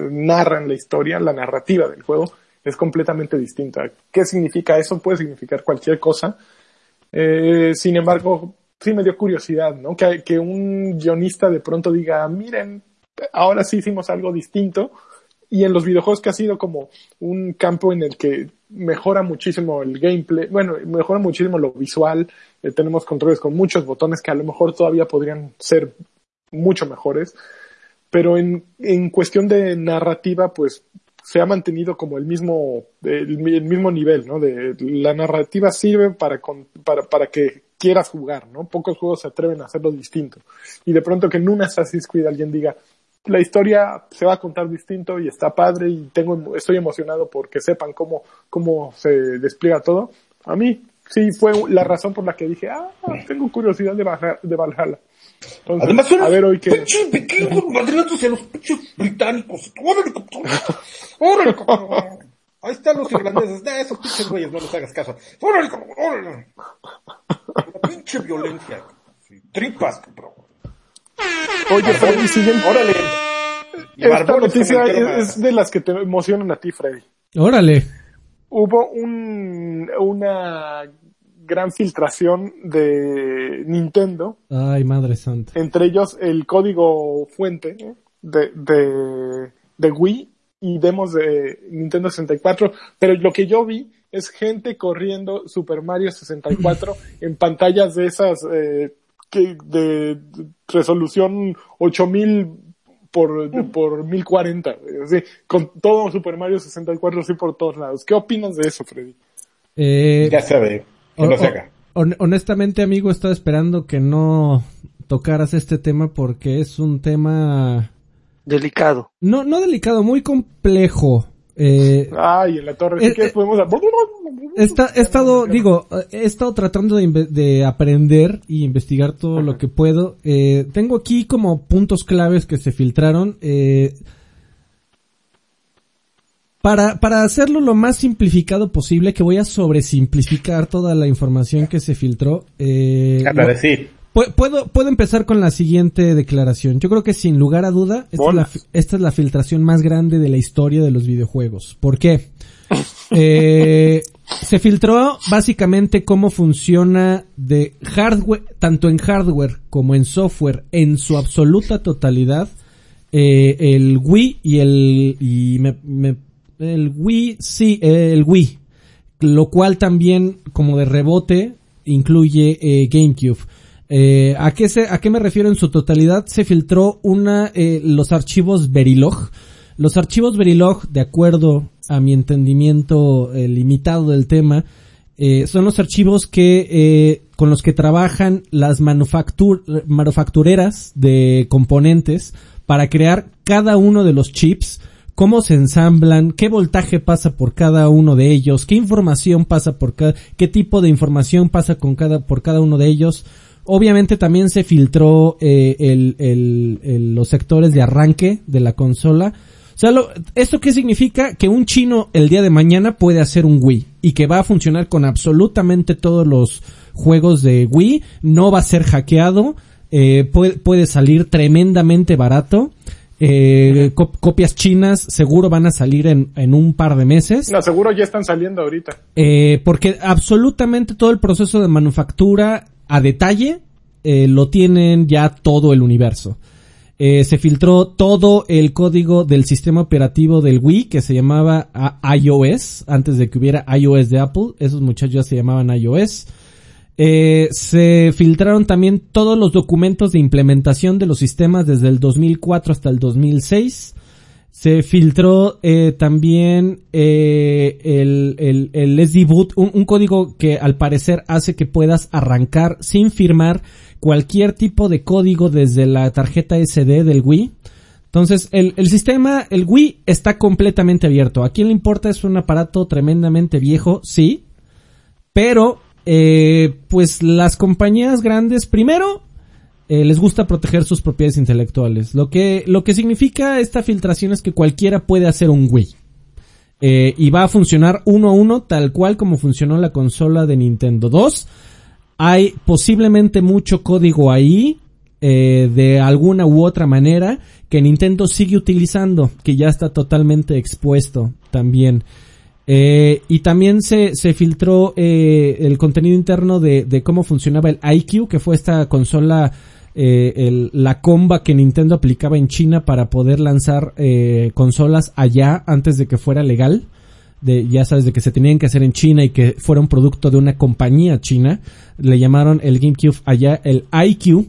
narran la historia, la narrativa del juego, es completamente distinta. ¿Qué significa eso? Puede significar cualquier cosa. Eh, sin embargo, sí me dio curiosidad, ¿no? Que, un guionista de pronto diga, miren, ahora sí hicimos algo distinto. Y en los videojuegos que ha sido como un campo en el que mejora muchísimo el gameplay, bueno, mejora muchísimo lo visual, eh, tenemos controles con muchos botones que a lo mejor todavía podrían ser mucho mejores, pero en, en cuestión de narrativa, pues se ha mantenido como el mismo, el, mismo nivel, ¿no? De la narrativa sirve para, para, para que quieras jugar, ¿no? Pocos juegos se atreven a hacerlo distinto. Y de pronto que en un Assassin's Creed alguien diga, la historia se va a contar distinto y está padre y tengo, estoy emocionado porque sepan cómo, cómo se despliega todo. A mí sí fue la razón por la que dije, ah, tengo curiosidad de, Valha- de Valhalla. Entonces, Además son a ver hoy que... pinches vikingos madrinándose a los pinches británicos. ¡Órale, cabrón! ¡Órale, cabrón! Ahí están los irlandeses. Nah, esos pinches güeyes, no les hagas caso. ¡Órale, cabrón! ¡Órale! La pinche violencia. Tripas, cabrón. Oye, Freddy, siguen- ¡Órale! Y Esta noticia es, es de las que te emocionan a ti, Freddy. Órale. Hubo un, una gran filtración de Nintendo, Ay, madre santa. entre ellos el código fuente de, de, de Wii y demos de Nintendo 64, pero lo que yo vi es gente corriendo Super Mario 64 en pantallas de esas eh, que de resolución 8000 por, por 1040, eh, así, con todo Super Mario 64 así por todos lados. ¿Qué opinas de eso, Freddy? Eh, Ya sabe. Que o- no se haga. hon- honestamente, amigo, estaba esperando que no tocaras este tema porque es un tema Delicado. no no delicado, muy complejo. Eh, Ay, en la torre, si Eh, eh, podemos... Está, he estado, digo, eh, he estado tratando de, de aprender y investigar todo lo que puedo. Eh, tengo aquí como puntos claves que se filtraron. Eh, para, para hacerlo lo más simplificado posible, que voy a sobresimplificar toda la información que se filtró. Eh, lo-. Pu- Puedo, puedo empezar con la siguiente declaración. Yo creo que sin lugar a duda, esta es, la, esta es la filtración más grande de la historia de los videojuegos. ¿Por qué? Eh, se filtró básicamente cómo funciona de hardware, tanto en hardware como en software, en su absoluta totalidad, eh, el Wii y el, y me- me- el Wii, sí, eh, el Wii. Lo cual también, como de rebote, incluye eh, GameCube. Eh, ¿a, qué se, ¿A qué me refiero en su totalidad? Se filtró una, eh, los archivos Verilog. Los archivos Verilog, de acuerdo a mi entendimiento eh, limitado del tema, eh, son los archivos que eh, con los que trabajan las manufactur manufactureras de componentes para crear cada uno de los chips, cómo se ensamblan, qué voltaje pasa por cada uno de ellos, qué información pasa por cada, qué tipo de información pasa con cada, por cada uno de ellos. Obviamente también se filtró eh, el, el, el- los sectores de arranque de la consola. O sea, lo- ¿esto qué significa? Que un chino el día de mañana puede hacer un Wii y que va a funcionar con absolutamente todos los juegos de Wii, no va a ser hackeado, eh, puede, puede salir tremendamente barato. Eh, co- copias chinas seguro van a salir en, en un par de meses. No, seguro ya están saliendo ahorita. Eh, porque absolutamente todo el proceso de manufactura a detalle eh, lo tienen ya todo el universo. Eh, se filtró todo el código del sistema operativo del Wii que se llamaba a- iOS antes de que hubiera iOS de Apple. Esos muchachos ya se llamaban iOS. Eh, se filtraron también todos los documentos de implementación de los sistemas desde el 2004 hasta el 2006. Se filtró eh, también eh, el, el, el SD-Boot, un, un código que al parecer hace que puedas arrancar sin firmar cualquier tipo de código desde la tarjeta SD del Wii. Entonces, el, el sistema, el Wii está completamente abierto. ¿A quién le importa? Es un aparato tremendamente viejo, sí. Pero, eh, pues las compañías grandes, primero, eh, les gusta proteger sus propiedades intelectuales. Lo que, lo que significa esta filtración es que cualquiera puede hacer un Wii. Eh, y va a funcionar uno a uno tal cual como funcionó la consola de Nintendo 2. Hay posiblemente mucho código ahí, eh, de alguna u otra manera, que Nintendo sigue utilizando, que ya está totalmente expuesto también. Eh, y también se, se filtró eh, el contenido interno de, de cómo funcionaba el IQ, que fue esta consola, eh, el- la comba que Nintendo aplicaba en China para poder lanzar eh, consolas allá antes de que fuera legal. De, ya sabes, de que se tenían que hacer en China y que fuera un producto de una compañía china. Le llamaron el GameCube allá el IQ.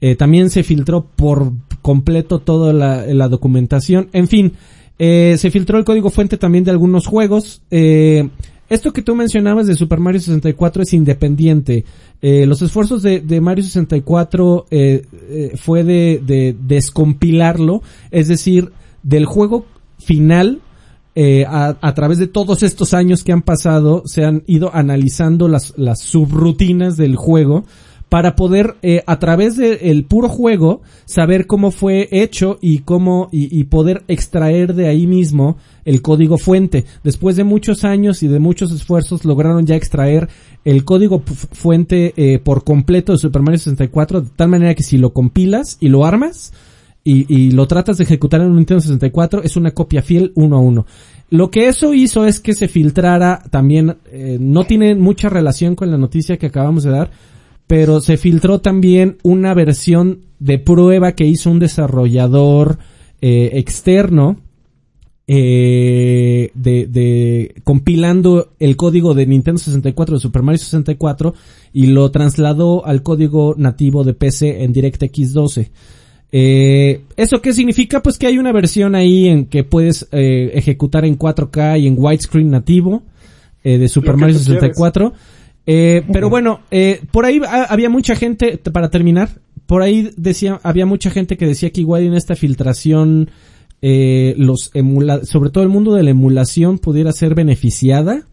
Eh, también se filtró por completo toda la, la documentación. En fin, eh, se filtró el código fuente también de algunos juegos. Eh, esto que tú mencionabas de Super Mario 64 es independiente. Eh, los esfuerzos de, Mario 64 eh, eh, fue de, de descompilarlo, es decir, del juego final eh, a, a través de todos estos años que han pasado, se han ido analizando las, las subrutinas del juego para poder, eh, a través del puro juego, saber cómo fue hecho y cómo, y, y poder extraer de ahí mismo el código fuente. Después de muchos años y de muchos esfuerzos, lograron ya extraer el código fuente eh, por completo de Super Mario 64, de tal manera que si lo compilas y lo armas, y, y lo tratas de ejecutar en un Nintendo 64, es una copia fiel uno a uno. Lo que eso hizo es que se filtrara también, eh, no tiene mucha relación con la noticia que acabamos de dar, pero se filtró también una versión de prueba que hizo un desarrollador eh, externo eh, de, de compilando el código de Nintendo 64 de Super Mario 64 y lo trasladó al código nativo de PC en DirectX 12. Eh, ¿Eso qué significa? Pues que hay una versión ahí en que puedes eh, ejecutar en 4K y en widescreen nativo eh, de Super Mario tú quieres. 64. Eh, pero bueno, eh, por ahí ha- había mucha gente, para terminar, por ahí decía, había mucha gente que decía que igual en esta filtración, eh, los emula sobre todo el mundo de la emulación pudiera ser beneficiada.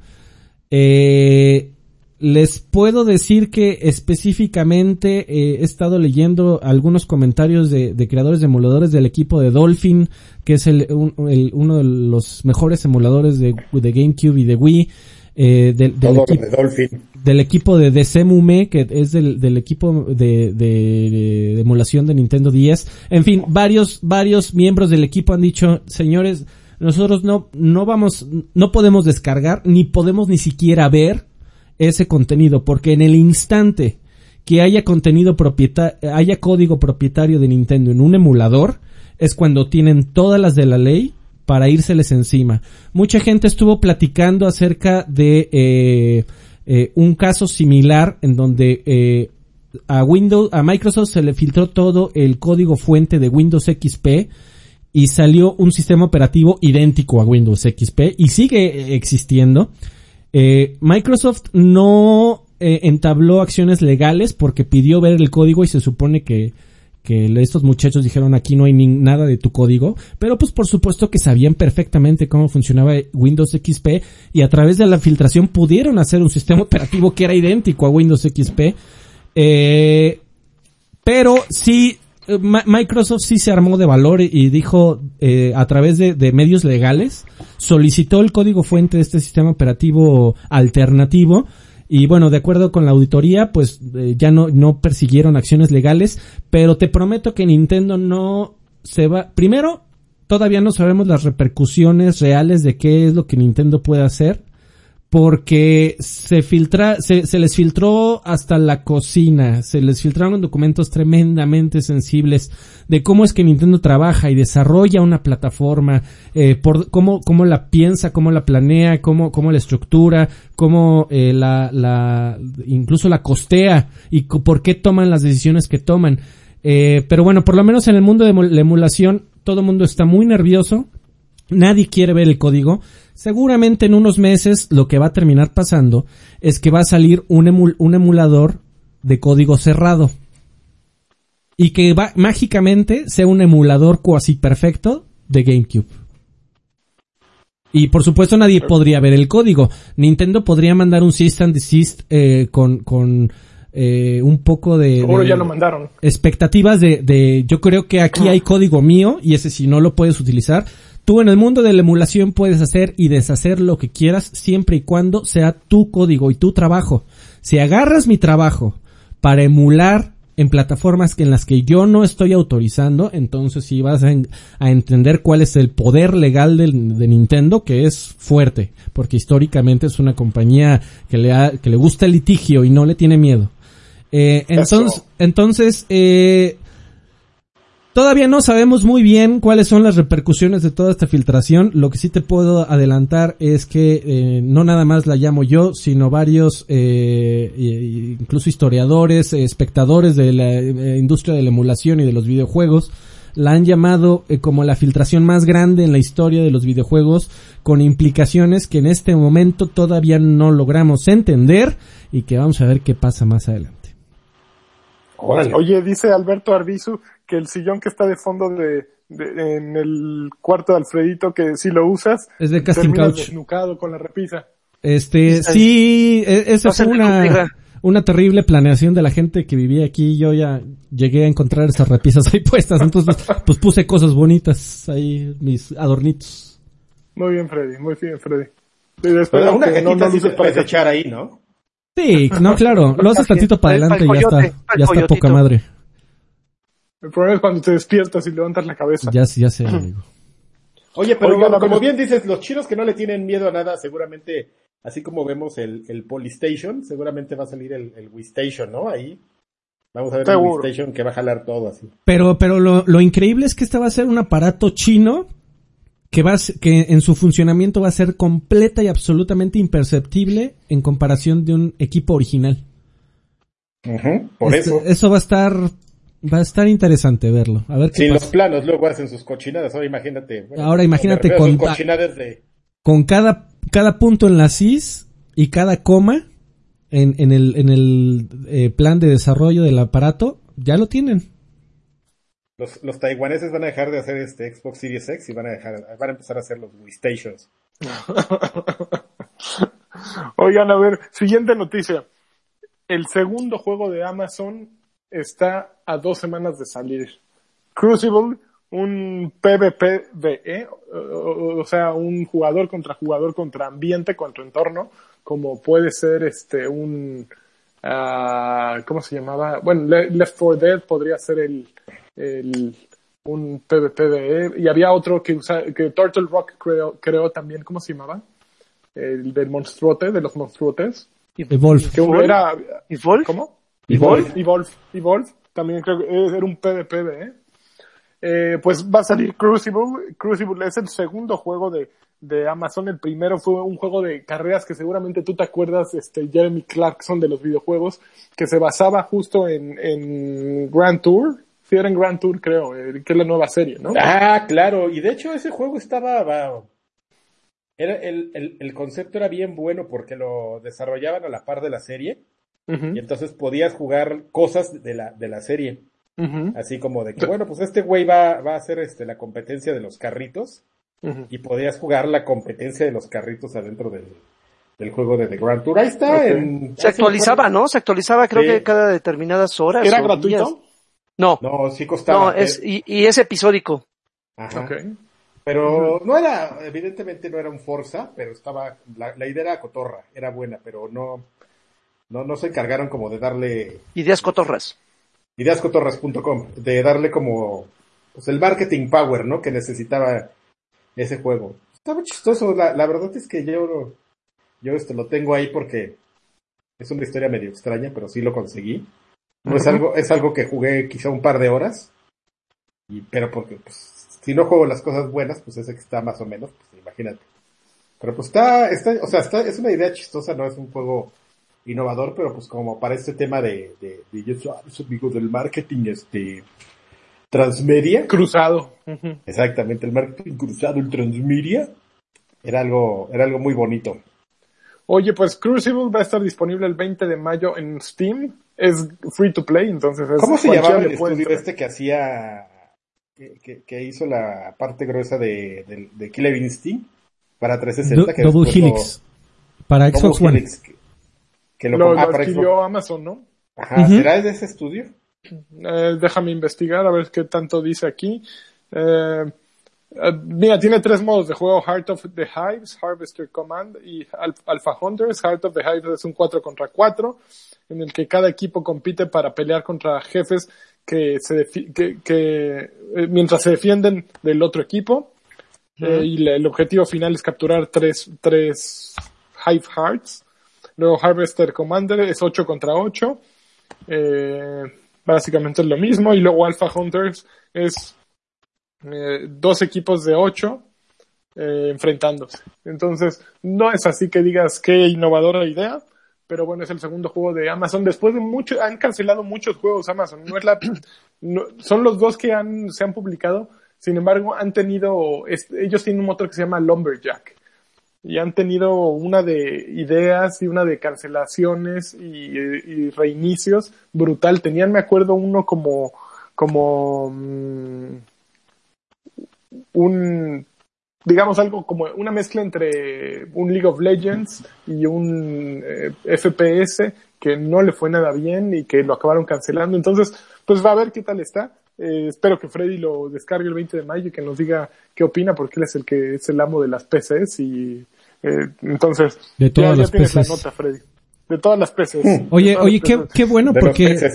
Eh, les puedo decir que específicamente eh, he estado leyendo algunos comentarios de, de creadores de emuladores del equipo de Dolphin, que es el, un- el- uno de los mejores emuladores de, de GameCube y de Wii. Eh, del, del equipo de del equipo de Desemume, que es del, del equipo de, de- de- de emulación de Nintendo 10. En fin, varios, varios miembros del equipo han dicho, señores, nosotros no, no vamos, no podemos descargar, ni podemos ni siquiera ver ese contenido, porque en el instante que haya contenido propietario, haya código propietario de Nintendo en un emulador, es cuando tienen todas las de la ley para írseles encima. Mucha gente estuvo platicando acerca de eh, eh, un caso similar en donde eh, a Windows, a Microsoft se le filtró todo el código fuente de Windows XP y salió un sistema operativo idéntico a Windows XP y sigue existiendo. Microsoft no entabló acciones legales porque pidió ver el código y se supone que, que estos muchachos dijeron aquí no hay ni nada de tu código, pero pues por supuesto que sabían perfectamente cómo funcionaba Windows XP y a través de la filtración pudieron hacer un sistema operativo que era idéntico a Windows XP. Eh, pero sí, eh, Microsoft sí se armó de valor y dijo eh, a través de, de medios legales, solicitó el código fuente de este sistema operativo alternativo y bueno, de acuerdo con la auditoría, pues eh, ya no, no persiguieron acciones legales, pero te prometo que Nintendo no se va. Primero, todavía no sabemos las repercusiones reales de qué es lo que Nintendo puede hacer, porque se filtra, se, se les filtró hasta la cocina, se les filtraron documentos tremendamente sensibles de cómo es que Nintendo trabaja y desarrolla una plataforma, eh, por cómo, cómo la piensa, cómo la planea, cómo, cómo la estructura, cómo eh, la, la, incluso la costea y por qué toman las decisiones que toman. Eh, pero bueno, por lo menos en el mundo de la emulación, todo el mundo está muy nervioso, Nadie quiere ver el código. Seguramente en unos meses lo que va a terminar pasando es que va a salir un, emul- un emulador de código cerrado. Y que va, mágicamente sea un emulador cuasi perfecto de GameCube. Y por supuesto nadie podría ver el código. Nintendo podría mandar un cease and desist eh, con, con eh, un poco de... Seguro de- ya lo mandaron. expectativas de, de yo creo que aquí hay código mío y ese si no lo puedes utilizar. Tú en el mundo de la emulación puedes hacer y deshacer lo que quieras siempre y cuando sea tu código y tu trabajo. Si agarras mi trabajo para emular en plataformas que en las que yo no estoy autorizando, entonces sí vas a, en- a entender cuál es el poder legal de Nintendo, que es fuerte, porque históricamente es una compañía que le, ha- que le gusta el litigio y no le tiene miedo. Eh, entonces, entonces, eh, todavía no sabemos muy bien cuáles son las repercusiones de toda esta filtración. Lo que sí te puedo adelantar es que eh, no nada más la llamo yo, sino varios, eh, incluso historiadores, eh, espectadores de la eh, industria de la emulación y de los videojuegos, la han llamado eh, como la filtración más grande en la historia de los videojuegos, con implicaciones que en este momento todavía no logramos entender y que vamos a ver qué pasa más adelante. Órale. Oye, dice Alberto Arbizu que el sillón que está de fondo de, de- en el cuarto de Alfredito, que si lo usas, Es de Casting Couch. desnucado con la repisa. Este, sí, e- esa ser fue de una, una terrible planeación de la gente que vivía aquí. Yo ya llegué a encontrar esas repisas ahí puestas, entonces pues puse cosas bonitas ahí, mis adornitos. Muy bien, Freddy, muy bien, Freddy. Y después, Pero una aunque no, no se puedes para echar ahí, ¿no? Sí, no, claro, lo haces tantito para adelante y ya está, ya está poca madre. El problema es cuando te despiertas y levantas la cabeza. Ya, ya sé, amigo. Oye, pero Oigan, como bien dices, los chinos que no le tienen miedo a nada, seguramente, así como vemos el, el Polystation, seguramente va a salir el, el Wii Station, ¿no? Ahí. Vamos a ver Seguro. el Wii Station que va a jalar todo así. Pero, pero lo, lo increíble es que este va a ser un aparato chino que va que en su funcionamiento va a ser completa y absolutamente imperceptible en comparación de un equipo original. Por Este- eso. Eso va a estar, va a estar interesante verlo. A ver qué Si los pasa. planos luego hacen sus cochinadas, ahora imagínate. bueno, Ahora imagínate con- cochinadas de... Con cada, cada punto en la CIS y cada coma en, en el, en el eh, plan de desarrollo del aparato, ya lo tienen. Los, los taiwaneses van a dejar de hacer este Xbox Series X y van a dejar, van a empezar a hacer los Wii Stations. Oigan, a ver, siguiente noticia. El segundo juego de Amazon está a dos semanas de salir. Crucible, un PvPVE, o, o sea, un jugador contra jugador contra ambiente, contra entorno, como puede ser este un ah, ¿cómo se llamaba? Bueno, Le- Left 4 Dead podría ser el, el un PvPVE y había otro que usa, que Turtle Rock creó, creó también, ¿cómo se llamaba? El del monstruote, de los monstruotes. Evolve. Que era, ¿Y Wolf? ¿cómo? Evolve. Evolve. Evolve. También creo que era un PvP, ¿eh? Eh, pues va a salir Crucible. Crucible es el segundo juego de, de Amazon. El primero fue un juego de carreras que seguramente tú te acuerdas, este, Jeremy Clarkson de los videojuegos, que se basaba justo en, en Grand Tour. En Grand Tour, creo, eh, que es la nueva serie, ¿no? Ah, claro, y de hecho ese juego estaba... era el, el, el concepto era bien bueno porque lo desarrollaban a la par de la serie y entonces podías jugar cosas de la, de la serie. Así como de que, bueno, pues este güey va, va a hacer este, la competencia de los carritos y podías jugar la competencia de los carritos adentro del, del juego de The Grand Tour. Ahí está. En, Se actualizaba, ¿no? Se actualizaba creo Sí. que cada determinadas horas. ¿Era gratuito? días. No, No, sí costaba. no, es, eh, y, y es episódico. ajá. Pero no era, evidentemente no era un Forza, pero estaba, la, la idea era cotorra, era buena, pero no, no, no se encargaron como de darle, Ideas cotorras. ideascotorras.com, de darle como, pues el marketing power, ¿no? Que necesitaba ese juego. Estaba chistoso, la, la verdad es que yo, yo este lo tengo ahí porque es una historia medio extraña, pero sí lo conseguí. No es algo, es algo que jugué quizá un par de horas, y, pero porque, pues, si no juego las cosas buenas, pues ese que está más o menos, pues imagínate. Pero pues está, está, o sea, está, es una idea chistosa, no es un juego innovador, pero pues como para este tema de, de, de yo soy amigo del marketing, este, transmedia, Cruzado. Exactamente, el marketing cruzado, el transmedia, era algo, era algo muy bonito. Oye, pues Crucible va a estar disponible el 20 de mayo en Steam. Es free to play, entonces es ¿Cómo se llamaba el estudio entrar. este que hacía, que, que, que hizo la parte gruesa de, de, de Killer Instinct para 360? Do- que Double después lo- Helix. Para Double Xbox One. Helix, que, que lo, Lo, ah, lo adquirió Xbox. Amazon, ¿no? Ajá, Ujú. ¿será de ese estudio? Eh, déjame investigar a ver qué tanto dice aquí. Eh, eh, mira, tiene tres modos de juego, Heart of the Hives, Harvester Command y Al- Alpha Hunters. Heart of the Hives es un 4 contra 4 en el que cada equipo compite para pelear contra jefes que se defi- que, que, eh, mientras se defienden del otro equipo. Eh, y el objetivo final es capturar tres, tres Hive Hearts. Luego Harvester Commander es 8 contra 8. Eh, básicamente es lo mismo. Y luego Alpha Hunters es eh, dos equipos de 8 eh, enfrentándose. Entonces, no es así que digas qué innovadora idea. Pero bueno, es el segundo juego de Amazon. Después de mucho, han cancelado muchos juegos Amazon. No es la, no- son los dos que han, se han publicado. Sin embargo, han tenido, es- ellos tienen un motor que se llama Lumberjack y han tenido una de ideas y una de cancelaciones y, y reinicios brutal. Tenían, me acuerdo, uno como, como mm, un, digamos algo como una mezcla entre un League of Legends y un eh, FPS que no le fue nada bien y que lo acabaron cancelando. Entonces, pues va a ver qué tal está. Eh, espero que Freddy lo descargue el 20 de mayo y que nos diga qué opina, porque él es el que es el amo de las PCs y eh, entonces De todas ya, ya las tienes la PCs. nota, Freddy. De todas las PCs. Oye, todas oye, las qué, PCs. qué bueno De porque,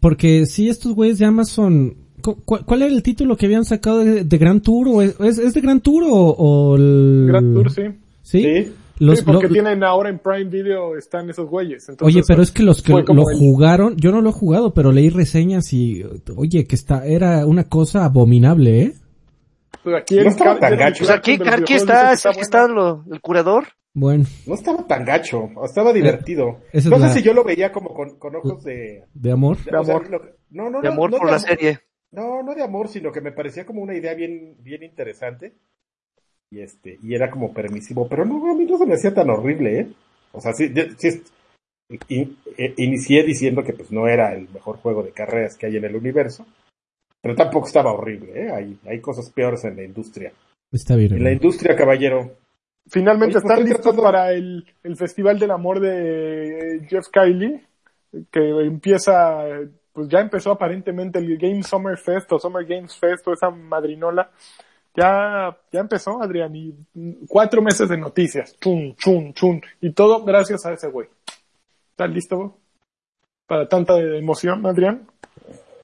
porque si estos güeyes de Amazon, cu- cu- ¿cuál era el título que habían sacado de, de Grand Tour? ¿O es, de Grand Tour o, o el... Grand Tour, sí. ¿Sí? Sí. Los- sí, porque lo- tienen ahora en Prime Video están esos güeyes. Entonces, Oye, pero es que los que lo el- jugaron, yo no lo he jugado, pero leí reseñas y, oye, que está, era una cosa abominable, ¿eh? pues aquí No el estaba tan gacho. Pues aquí, videojuegos está, dice es el que está lo- el curador. Bueno, No estaba tan gacho, estaba divertido. esa es no sé la- si yo lo veía como con, con ojos de... de amor. De o sea, amor. lo- no, no, De no, amor no por la serie. No, no de amor, sino que me parecía como una idea bien, bien interesante. Y este, y era como permisivo, pero no, a mí no se me hacía tan horrible, ¿eh? O sea, sí, sí in- eh, inicié diciendo que pues no era el mejor juego de carreras que hay en el universo, pero tampoco estaba horrible, ¿eh? Hay, hay cosas peores en la industria. Está bien. En la industria, caballero. Finalmente pues, están listos tratando- para el, el Festival del Amor de Jeff Kylie, que empieza, pues ya empezó aparentemente el Game Summer Fest o Summer Games Fest o esa madrinola. Ya, ya empezó, Adrián, y cuatro meses de noticias. Chun, chun, chun. Y todo gracias a ese güey. ¿Estás listo para tanta emoción, Adrián?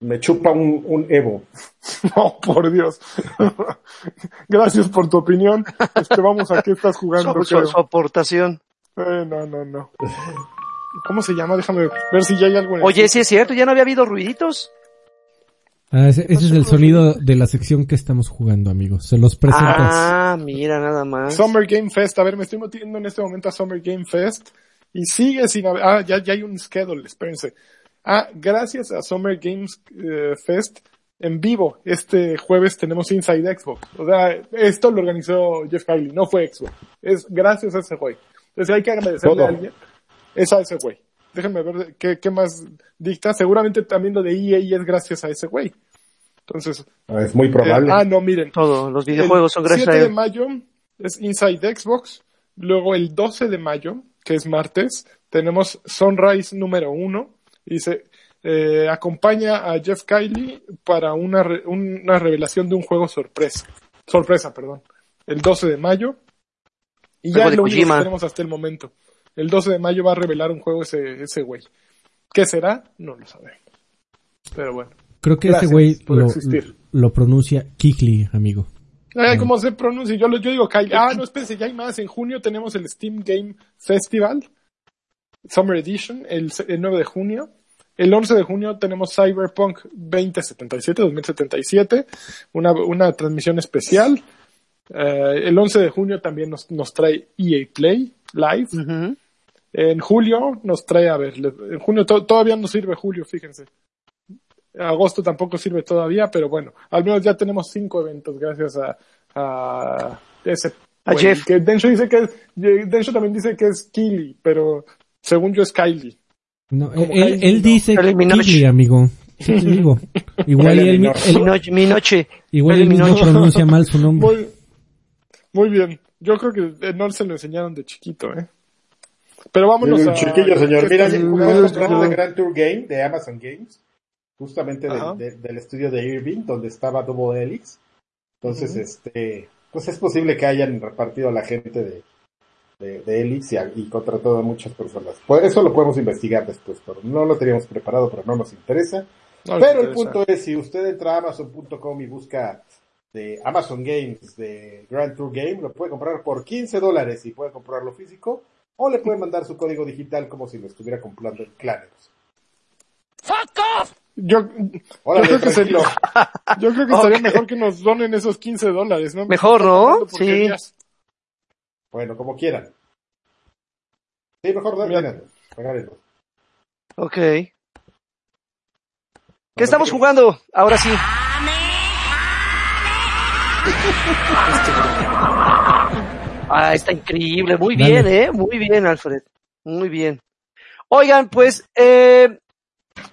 Me chupa un, un Evo. No, por Dios. Gracias por tu opinión. Este, vamos a qué estás jugando. Su, su- su aportación. Eh, no, no, no. ¿Cómo se llama? Déjame ver si ya hay algo en el Oye, sí es cierto, ya no había habido ruiditos. Ah, ese, ese es el sonido de la sección que estamos jugando, amigos. Se los presentas. Ah, mira, nada más. Summer Game Fest. A ver, me estoy metiendo en este momento a Summer Game Fest. Y sigue sin haber... Ah, ya, ya hay un schedule, espérense. Ah, gracias a Summer Games eh, Fest en vivo. Este jueves tenemos Inside Xbox. O sea, esto lo organizó Jeff Kylie, no fue Xbox. Es gracias a ese güey. Entonces hay que agradecerle Todo. a alguien. Es a ese güey. Déjenme ver qué, qué más dicta. Seguramente también lo de EA es gracias a ese güey. Entonces, Es muy eh, probable. ah, no, miren. Todos los videojuegos son gracias a 7 de él. mayo es Inside Xbox. Luego el 12 de mayo, que es martes, tenemos Sunrise número 1. Y se eh, acompaña a Jeff Kylie para una, re- una revelación de un juego sorpresa. Sorpresa, perdón. El 12 de mayo. Y ya es de lo único que Kojima. tenemos hasta el momento. El 12 de mayo va a revelar un juego ese, ese güey. ¿Qué será? No lo sabemos. Pero bueno. Creo que ese güey lo, pronuncia Kikli, amigo. Ay, ¿Cómo se pronuncia? Yo, yo digo Kylie. Ah, no, espérense, ya hay más. En junio tenemos el Steam Game Festival, Summer Edition, el, el 9 de junio. El 11 de junio tenemos Cyberpunk 2077, 2077, una, una transmisión especial. Eh, el 11 de junio también nos, nos trae EA Play Live. En julio nos trae, a ver, en junio to- todavía no sirve julio, fíjense. Agosto tampoco sirve todavía, pero bueno, al menos ya tenemos cinco eventos gracias a, a ese. A güey, Jeff. Que Densho dice que es, Densho también dice que es Kili, pero según yo es Kylie. No, él, Kylie, él no. dice Kylie amigo. Sí te digo. Igual él, mi- él- noche. igual él mismo pronuncia mal su nombre. Muy, muy bien. Yo creo que eh, no se lo enseñaron de chiquito, ¿eh? Pero vámonos a... Un chiquillo, señor. ¿qué Mira, hablando de Grand Tour Game de Amazon Games, justamente del- de- del estudio de Irving, donde estaba Double Helix. Entonces, este, pues es posible que hayan repartido a la gente de, de, de Helix y, a- y contratado a muchas personas. Pues eso lo podemos investigar después, pero no lo teníamos preparado, pero no nos interesa. No Pero el punto es, si usted entra a Amazon.com y busca de Amazon Games de Grand Tour Game, lo puede comprar por 15 dólares y puede comprarlo físico, o le puede mandar su código digital como si lo estuviera comprando en Claneros. Yo, Órale, yo creo que sería, yo creo que estaría mejor que nos donen esos 15 dólares, ¿no? Mejor, ¿no? Porquerías. Bueno, como quieran. Sí, mejor regálenlo. Ok. ¿Qué estamos jugando? Ahora sí. Ah, está increíble. Muy Dale. bien, eh. Muy bien, Alfred. Muy bien. Oigan, pues, eh,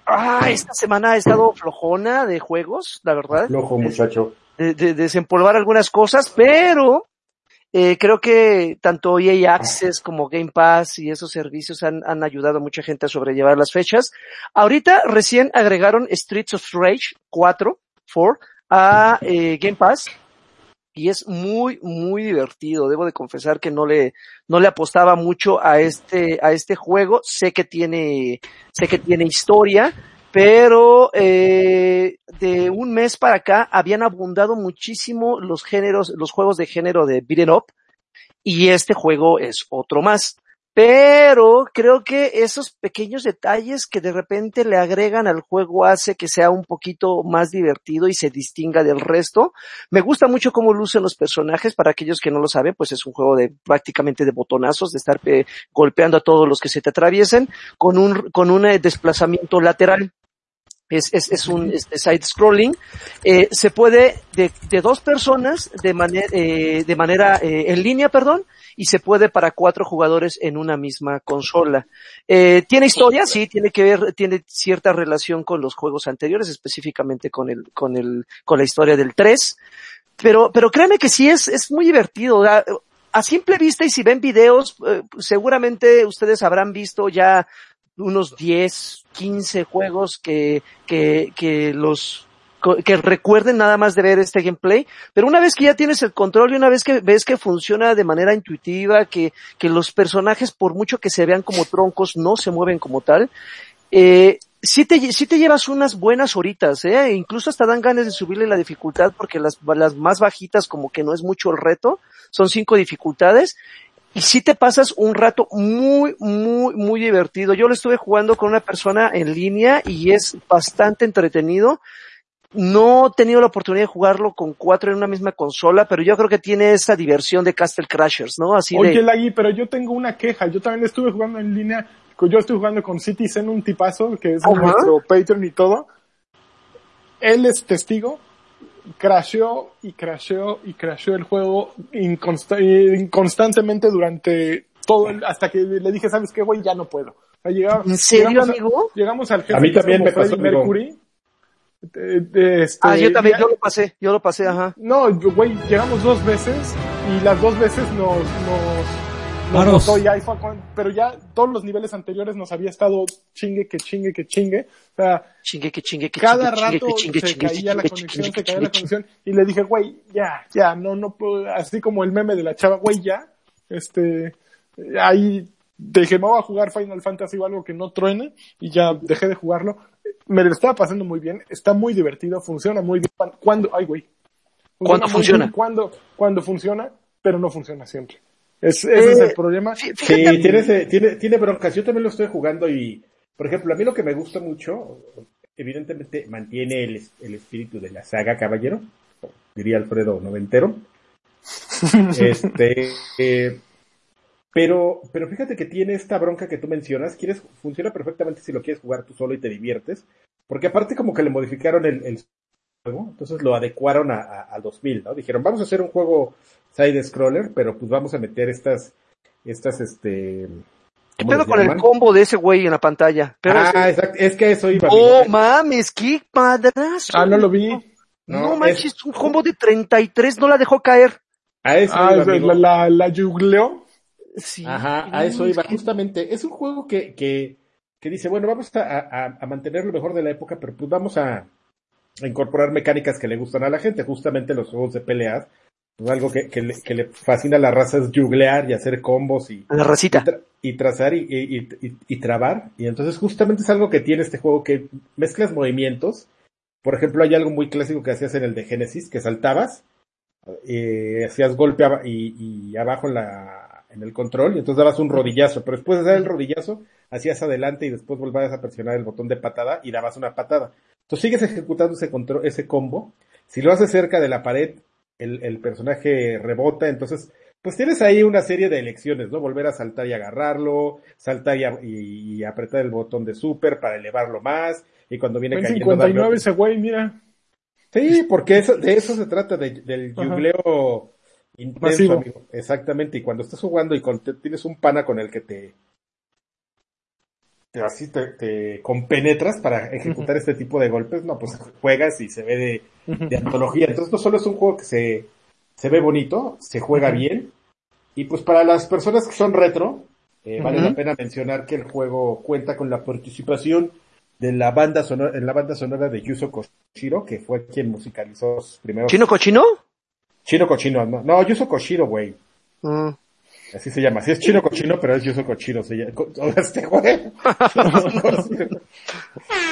ah, esta semana ha estado flojona de juegos, la verdad. Flojo, muchacho. de, de desempolvar algunas cosas, pero eh, creo que tanto EA Access como Game Pass y esos servicios han, han ayudado a mucha gente a sobrellevar las fechas. Ahorita recién agregaron Streets of Rage 4, 4 a eh, Game Pass y es muy, muy divertido. Debo de confesar que no le, no le apostaba mucho a este, a este juego. Sé que tiene, sé que tiene historia, pero eh, de un mes para acá habían abundado muchísimo los géneros, los juegos de género de beat 'em up y este juego es otro más. Pero creo que esos pequeños detalles que de repente le agregan al juego hace que sea un poquito más divertido y se distinga del resto. Me gusta mucho cómo lucen los personajes. Para aquellos que no lo saben, pues es un juego de prácticamente de botonazos, de estar eh, golpeando a todos los que se te atraviesen con un, con un eh, desplazamiento lateral. Es, es, es un este, side scrolling. Eh, se puede de, de dos personas de, manera eh, de manera eh, en línea, perdón, y se puede para cuatro jugadores en una misma consola. Eh, tiene historia, sí, tiene que ver, tiene cierta relación con los juegos anteriores, específicamente con el, con el, con la historia del 3. Pero, pero créeme que sí es, es muy divertido. A, a simple vista y si ven videos, eh, seguramente ustedes habrán visto ya unos 10, 15 juegos que, que, que los que recuerden nada más de ver este gameplay, pero una vez que ya tienes el control y una vez que ves que funciona de manera intuitiva, que, que los personajes por mucho que se vean como troncos no se mueven como tal, eh, sí te, sí te llevas unas buenas horitas, eh, incluso hasta dan ganas de subirle la dificultad porque las, las más bajitas como que no es mucho el reto, son cinco dificultades y sí te pasas un rato muy, muy, muy divertido. Yo lo estuve jugando con una persona en línea y es bastante entretenido. No he tenido la oportunidad de jugarlo con cuatro en una misma consola, pero yo creo que tiene esa diversión de Castle Crashers, ¿no? Así Oye, de... Lagui, pero yo tengo una queja. Yo también estuve jugando en línea. Yo estoy jugando con Citizen, un tipazo, que es Ajá. nuestro Patreon y todo. él es testigo, crasheó y crasheó y crasheó el juego inconsta- inconstantemente durante todo el, hasta que le dije, ¿sabes qué, güey? Ya no puedo. O sea, llegaba- ¿En serio, llegamos a- amigo? llegamos al jefe A mí también me pasó. Mercury. Este, Ah, yo también, ya- yo lo pasé, yo lo pasé, ajá. No, yo, güey, llegamos dos veces y las dos veces nos, nos, nos Varos. botó y ahí fue cuando- pero ya todos los niveles anteriores nos había estado chingue, que chingue, que chingue. O sea, Chingue, que chingue, que cada chingue, rato que chingue, se chingue, caía la chingue, conexión, chingue, se caía chingue, la conexión y le dije, güey, ya, ya, no, no puedo, así como el meme de la chava, güey, ya, este, ahí dije, me voy a jugar Final Fantasy o algo que no truene y ya dejé de jugarlo. Me lo estaba pasando muy bien, está muy divertido, funciona muy bien. Cuando, ay, güey. ¿Cuándo funciona? Cuando, cuando funciona, pero no funciona siempre. Es, ese es Eh, el problema. Fí- Sí, tiene, ese- tiene, tiene broncas. Yo también lo estoy jugando y, por ejemplo, a mí lo que me gusta mucho, evidentemente mantiene el, el espíritu de la saga Caballero, diría Alfredo Noventero. este, eh, pero, pero fíjate que tiene esta bronca que tú mencionas, quieres, funciona perfectamente si lo quieres jugar tú solo y te diviertes, porque aparte como que le modificaron el, el juego, entonces lo adecuaron a, a, al 2000, ¿no? Dijeron, vamos a hacer un juego side scroller, pero pues vamos a meter estas, estas, este, ¿qué ¿cómo pedo con el combo de ese güey en la pantalla? Pero ah, exacto, es que eso iba. Oh, amigo. mames, qué madrazo. Ah, no lo vi. No, No, manches, es- un combo de 33 no la dejó caer. A eso Ah, iba, es- la, la, la yugleo. Sí. Ajá, a eso iba, justamente. Es un juego que, que, que dice, bueno, vamos a, a, a mantener lo mejor de la época, pero pues vamos a, a incorporar mecánicas que le gustan a la gente, justamente los juegos de peleas. Pues algo que, que, le, que le fascina a la raza es juglear y hacer combos y, A la racita. y, tra- y trazar y, y, y, y trabar. Y entonces justamente es algo que tiene este juego que mezclas movimientos. Por ejemplo, hay algo muy clásico que hacías en el de Genesis, que saltabas, eh, hacías golpe y, y abajo en, la, en el control, y entonces dabas un rodillazo, pero después de dar el rodillazo, hacías adelante y después volvías a presionar el botón de patada y dabas una patada. Entonces sigues ejecutando ese, control, ese combo. Si lo haces cerca de la pared, el, el personaje rebota, entonces pues tienes ahí una serie de elecciones, ¿no? Volver a saltar y agarrarlo, saltar y, a- y- y apretar el botón de super para elevarlo más, y cuando viene En cayendo... 59 darle- ese güey, mira. Sí, porque eso, de eso se trata, de- del Ajá. Intenso, Masivo. amigo. Exactamente, y cuando estás jugando y con- te- tienes un pana con el que te, te así te, te compenetras para ejecutar este tipo de golpes, no, pues juegas y se ve de, de antología. Entonces no solo es un juego que se, se ve bonito, se juega bien, y pues para las personas que son retro, eh, vale la pena mencionar que el juego cuenta con la participación de la banda sonora, en la banda sonora de Yuzo Koshiro, que fue quien musicalizó los primeros. ¿Chino cochino? Chino Cochino, no, no, Yuzo Koshiro, güey. Mm. Así se llama. Sí es Chino Cochino, pero es Yuzo Koshiro. Se llama, este güey.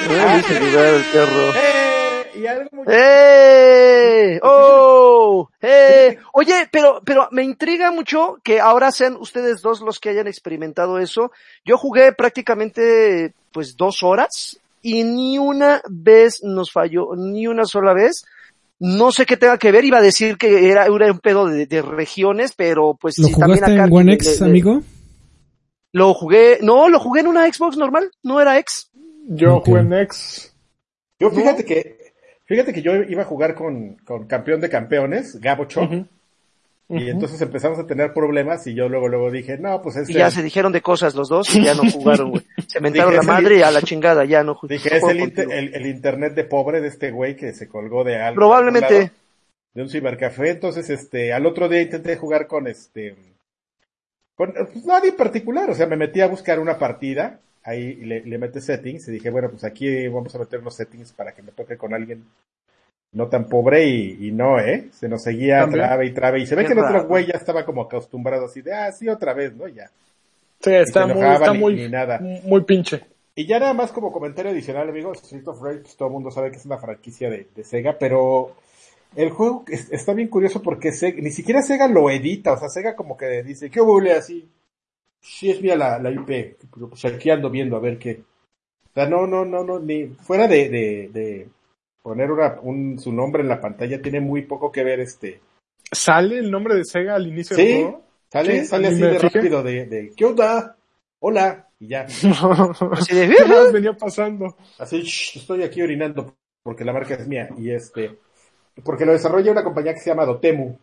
El perro. Eh, y algo muy- ¡Eh! ¡Oh! ¡Eh! Oye, pero, pero me intriga mucho que ahora sean ustedes dos los que hayan experimentado eso. Yo jugué prácticamente, pues, dos horas y ni una vez nos falló, ni una sola vez. No sé qué tenga que ver, iba a decir que era, era un pedo de, de regiones, pero pues ¿Lo sí, también jugaste acá en One X, amigo? Lo jugué, no, lo jugué en una Xbox normal, no era X. Yo jugué en X. Yo fíjate que, fíjate que yo iba a jugar con, con campeón de campeones, Gabo Chop, Ujú. Y entonces empezamos a tener problemas y yo luego, luego dije, no, pues Y este, ya se dijeron de cosas los dos y ya no jugaron, güey. Se mentaron Dije, la el- madre y a la chingada, ya no ju- dije, no es el, inter- contigo. el, el internet de pobre de este güey que se colgó de algo. Probablemente. de algún lado, De un cibercafé, entonces este, al otro día intenté jugar con este, con pues, nadie en particular, o sea, me metí a buscar una partida, ahí le, le metí settings y dije, bueno, pues aquí vamos a meter unos settings para que me toque con alguien no tan pobre y, y no, ¿eh? Se nos seguía También. trabe y trabe y se ve Qué que el otro raro. güey ya estaba como acostumbrado así de, ah, sí, otra vez, ¿no? Ya. Sí, está muy, está ni- muy, ni nada. muy pinche. Y ya nada más como comentario adicional, amigos, Street of Rage, pues, todo el mundo sabe que es una franquicia de, de Sega, pero el juego es- está bien curioso porque Sega- ni siquiera Sega lo edita, o sea, Sega como que dice, ¿qué huele así? Sí es mía la, la IP, pero pues aquí ando viendo a ver qué. O sea, no, no, no, no, ni fuera de, de, de poner una, un, su nombre en la pantalla tiene muy poco que ver este. ¿Sale el nombre de Sega al inicio Sí. del juego? Sale, Sí, sale así de fijé. rápido de, de, ¿qué onda? Hola, y ya. Así de, ¿Qué más venía pasando? Así, "Shh, estoy aquí orinando porque la marca es mía, y este, porque lo desarrolla una compañía que se llama Dotemu,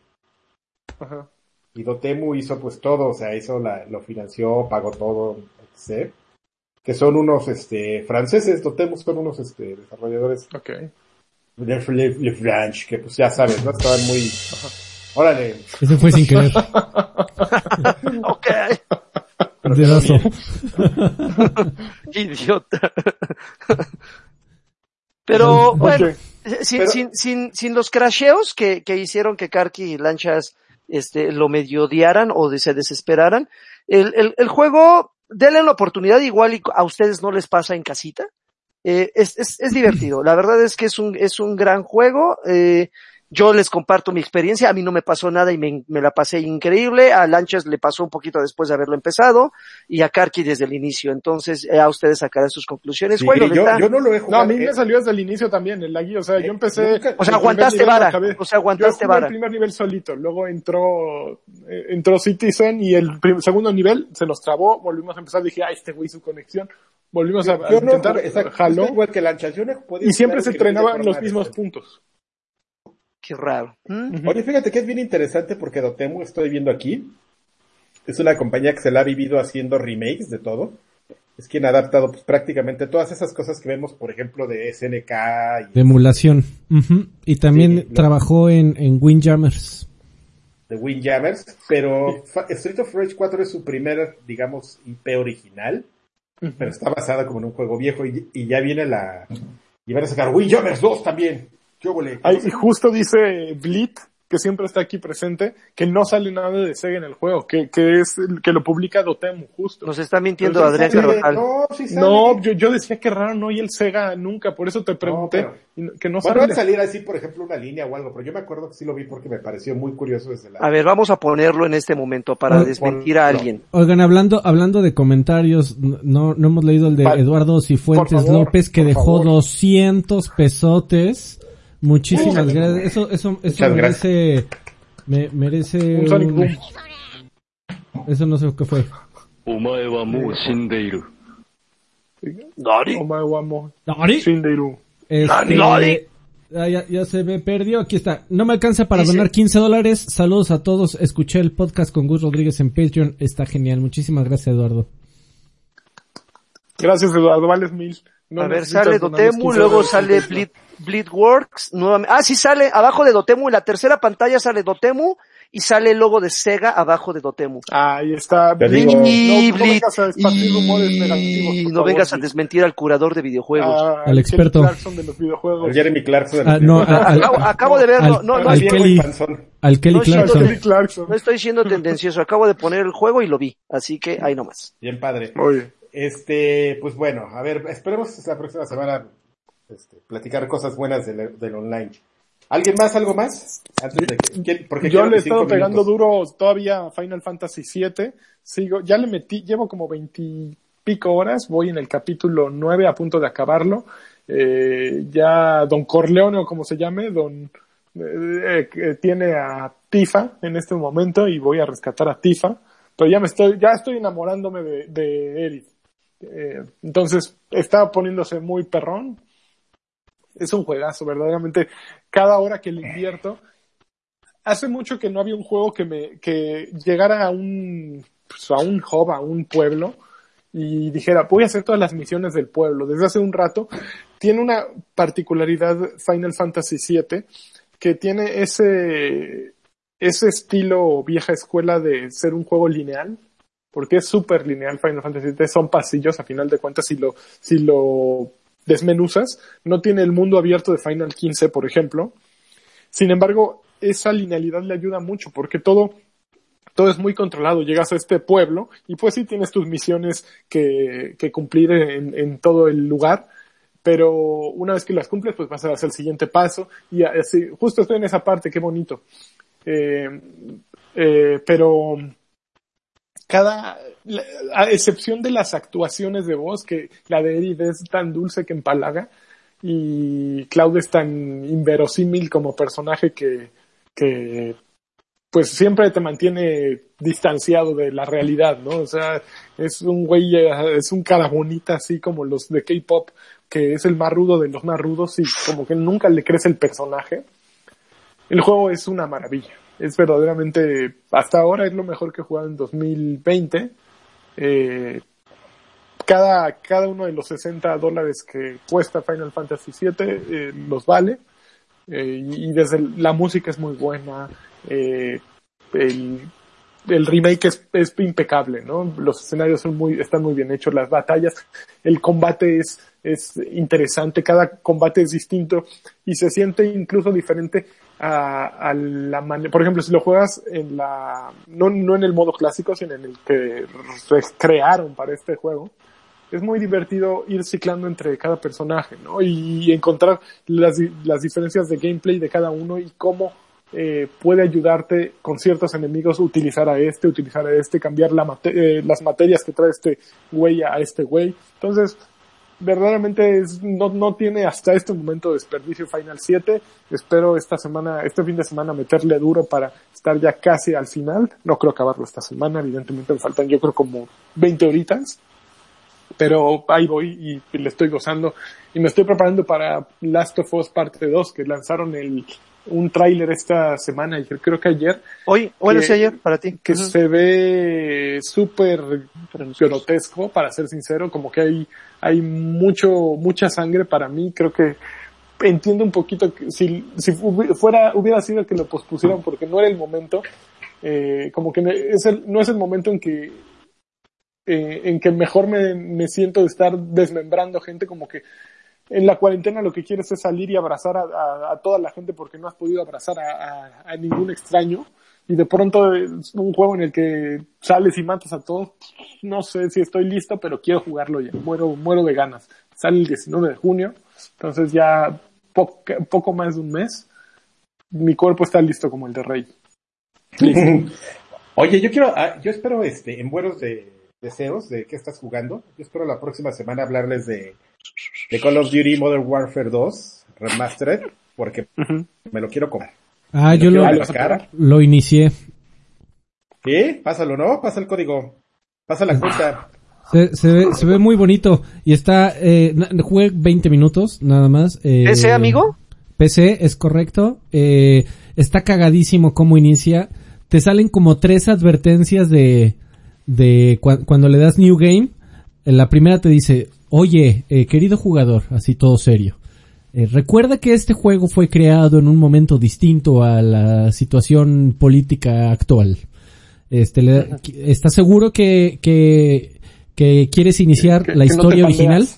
Ajá. y Dotemu hizo pues todo, o sea, hizo la, lo financió, pagó todo, etc. Que son unos, este, franceses, Dotemu son unos, este, desarrolladores Ok. De Le, Le French, que pues ya sabes, ¿no? Estaban muy, órale, Ese fue sin querer. Ok. Dedazo. Idiota. Pero bueno, sin, Pero- sin, sin, sin los crasheos que, que hicieron que Karki y Lanchas este, lo medio odiaran o de- se desesperaran, el, el, el juego, denle la oportunidad igual y a ustedes no les pasa en casita. Eh, es, es, es divertido. La verdad es que es un, es un gran juego. Eh, yo les comparto mi experiencia. A mí no me pasó nada y me, me la pasé increíble. A Lanchas le pasó un poquito después de haberlo empezado y a Karki desde el inicio. Entonces, eh, a ustedes sacarán sus conclusiones. Sí, Bueno, yo, yo no lo he No, jugado. a mí eh, me salió desde el inicio también, el lagui. O sea, yo empecé. nunca- o sea, aguantaste vara. O sea, Yo aguantaste jugué vara. el primer nivel solito, luego entró, eh, entró Citizen y el segundo nivel se nos trabó, volvimos a empezar, dije, ah, este güey su conexión, volvimos a, a yo no intentar, exacto, jaló, igual que Lanchas, yo no he y siempre se no entrenaban los mismos puntos. Qué raro. ¿Mm? Oye, fíjate que es bien interesante porque Dotemu, estoy viendo aquí, es una compañía que se la ha vivido haciendo remakes de todo. Es quien ha adaptado pues, prácticamente todas esas cosas que vemos, por ejemplo, de SNK y De emulación. Y también Sí, lo- trabajó en, en Windjammers. de Windjammers, pero Street of Rage 4 es su primer, digamos, IP original, pero está basada como en un juego viejo y, y ya viene la... Y van a sacar Windjammers 2 también. ¿Qué? Ay, y justo dice Blit, que siempre está aquí presente, que no sale nada de Sega en el juego, que, que es, el- que lo publica Dotemu, justo. Nos está mintiendo Pero sí Adrián Carvajal. No, sí sale. No, yo, yo decía que raro, no, y el Sega nunca, por eso te pregunté, pero- no- que no Bueno, sale. salir así, por ejemplo, una línea o algo, pero yo me acuerdo que sí lo vi porque me pareció muy curioso desde la... A ver, vamos a ponerlo en este momento para Pon- desmentir a alguien. Oigan, hablando, hablando de comentarios, no, no hemos leído el de. Eduardo Cifuentes favor, López que dejó favor. 200 pesotes. Muchísimas uh. gracias. Eso, eso, eso merece, me, merece. Un Eso no sé qué fue. Omae wa mou shindeiru. ¿Nari? Este, ¿Nari? Ah, ya, ya, se me perdió. Aquí está. No me alcanza para donar 15 dólares. Saludos a todos. Escuché el podcast con Gus Rodríguez en Patreon. Está genial. Muchísimas gracias, Eduardo. Gracias, Eduardo. Vales mil. No a ver, sale Dotemu, 15 luego sale Bleed, Bleedworks, nuevamente. Ah, sí sale, abajo de Dotemu, en la tercera pantalla sale Dotemu y sale el logo de Sega abajo de Dotemu. Ahí está. Te Blitz. digo- Y no, no vengas a rumores negativos. no favor, vengas a desmentir al curador de videojuegos. Ah, Al experto. Kelly Clarkson de los videojuegos. Jeremy Clarkson. Ah, no, al, acabo, acabo de verlo, al- no, no, al estoy- Kelly- al Clarkson. No estoy siendo tendencioso, acabo de poner el juego y lo vi, así que ahí nomás. Bien padre. Oye, Este, pues bueno, a ver, esperemos la próxima semana este, platicar cosas buenas del, del online. ¿Alguien más, algo más? Antes de que, ¿quién- porque yo le he estado pegando duro todavía Final Fantasy VII. Sigo, ya le metí, llevo como veintipico horas, voy en el capítulo nueve a punto de acabarlo. Eh, ya Don Corleone o como se llame, Don eh, eh, tiene a Tifa en este momento y voy a rescatar a Tifa. Pero ya me estoy, ya estoy enamorándome de, de Edith. Eh, entonces está poniéndose muy perrón. Es un juegazo, verdaderamente. Cada hora que le invierto, hace mucho que no había un juego que me que llegara a un pues, a un hub, a un pueblo y dijera, voy a hacer todas las misiones del pueblo. Desde hace un rato tiene una particularidad Final Fantasy VII que tiene ese ese estilo vieja escuela de ser un juego lineal, porque es súper lineal Final Fantasy VII, son pasillos a final de cuentas si lo si lo desmenuzas, no tiene el mundo abierto de Final 15, por ejemplo. Sin embargo, esa linealidad le ayuda mucho porque todo, todo es muy controlado. Llegas a este pueblo y pues sí tienes tus misiones que, que cumplir en, todo el lugar, pero una vez que las cumples, pues vas a hacer el siguiente paso y así, justo estoy en esa parte, qué bonito. Eh, eh, pero cada, a excepción de las actuaciones de voz, que la de Edith es tan dulce que empalaga, y Cloud es tan inverosímil como personaje que, que pues siempre te mantiene distanciado de la realidad, ¿no? O sea, es un güey, eh, es un cara bonita así como los de K-pop, que es el más rudo de los más rudos y como que nunca le crece el personaje. El juego es una maravilla. Es verdaderamente, hasta ahora es lo mejor que he jugado en 2020. Eh, cada, cada uno de los 60 dólares que cuesta Final Fantasy VII eh, los vale. Eh, y desde la música es muy buena. Eh, el, el remake es, es impecable, ¿no? Los escenarios son muy, están muy bien hechos, las batallas, el combate es, es interesante, cada combate es distinto y se siente incluso diferente a, a la manera, por ejemplo, si lo juegas en la, no, no en el modo clásico, sino en el que crearon para este juego, es muy divertido ir ciclando entre cada personaje, ¿no? Y encontrar las, las diferencias de gameplay de cada uno y cómo eh, puede ayudarte con ciertos enemigos utilizar a este, utilizar a este, cambiar la eh, las materias que trae este güey a este güey. Entonces, verdaderamente es, no, no tiene hasta este momento desperdicio Final 7. Espero esta semana, este fin de semana meterle duro para estar ya casi al final. No creo acabarlo esta semana, evidentemente me faltan yo creo como 20 horitas pero ahí voy y le estoy gozando y me estoy preparando para Last of Us parte 2 que lanzaron el un tráiler esta semana creo que ayer. Hoy, bueno, Que- sí, ayer, para ti. que se ve súper grotesco para ser sincero como que hay hay mucho mucha sangre para mí creo que entiendo un poquito que si si fu- fuera hubiera sido que lo pospusieran porque no era el momento eh, como que es el, no es el momento en que eh, en que mejor me, me siento de estar desmembrando gente como que en la cuarentena lo que quieres es salir y abrazar a, toda la gente porque no has podido abrazar a, ningún extraño. Y de pronto es un juego en el que sales y matas a todos. No sé si estoy listo pero quiero jugarlo ya. Muero muero de ganas. Sale el 19 de junio entonces ya poco más de un mes mi cuerpo está listo como el de Rey. Listo. Oye, yo quiero, ah, yo espero este, en buenos de deseos de qué estás jugando. Yo espero la próxima semana hablarles de, de Call of Duty Modern Warfare 2 Remastered, porque me lo quiero comer. Ah, Me yo lo, lo inicié. ¿Sí? Pásalo, ¿no? Pasa el código. Pasa la cuenta. Se, se ve, se ve muy bonito y está, eh, jugué 20 minutos nada más. Eh, ¿Ese amigo? PC, es correcto. Eh, está cagadísimo cómo inicia. Te salen como tres advertencias de, de cua- cuando le das New Game. En la primera te dice, oye, eh, querido jugador, así todo serio. eh, recuerda que este juego fue creado en un momento distinto a la situación política actual. Este, le- ¿Estás seguro que, que, que quieres iniciar Que- la no historia original?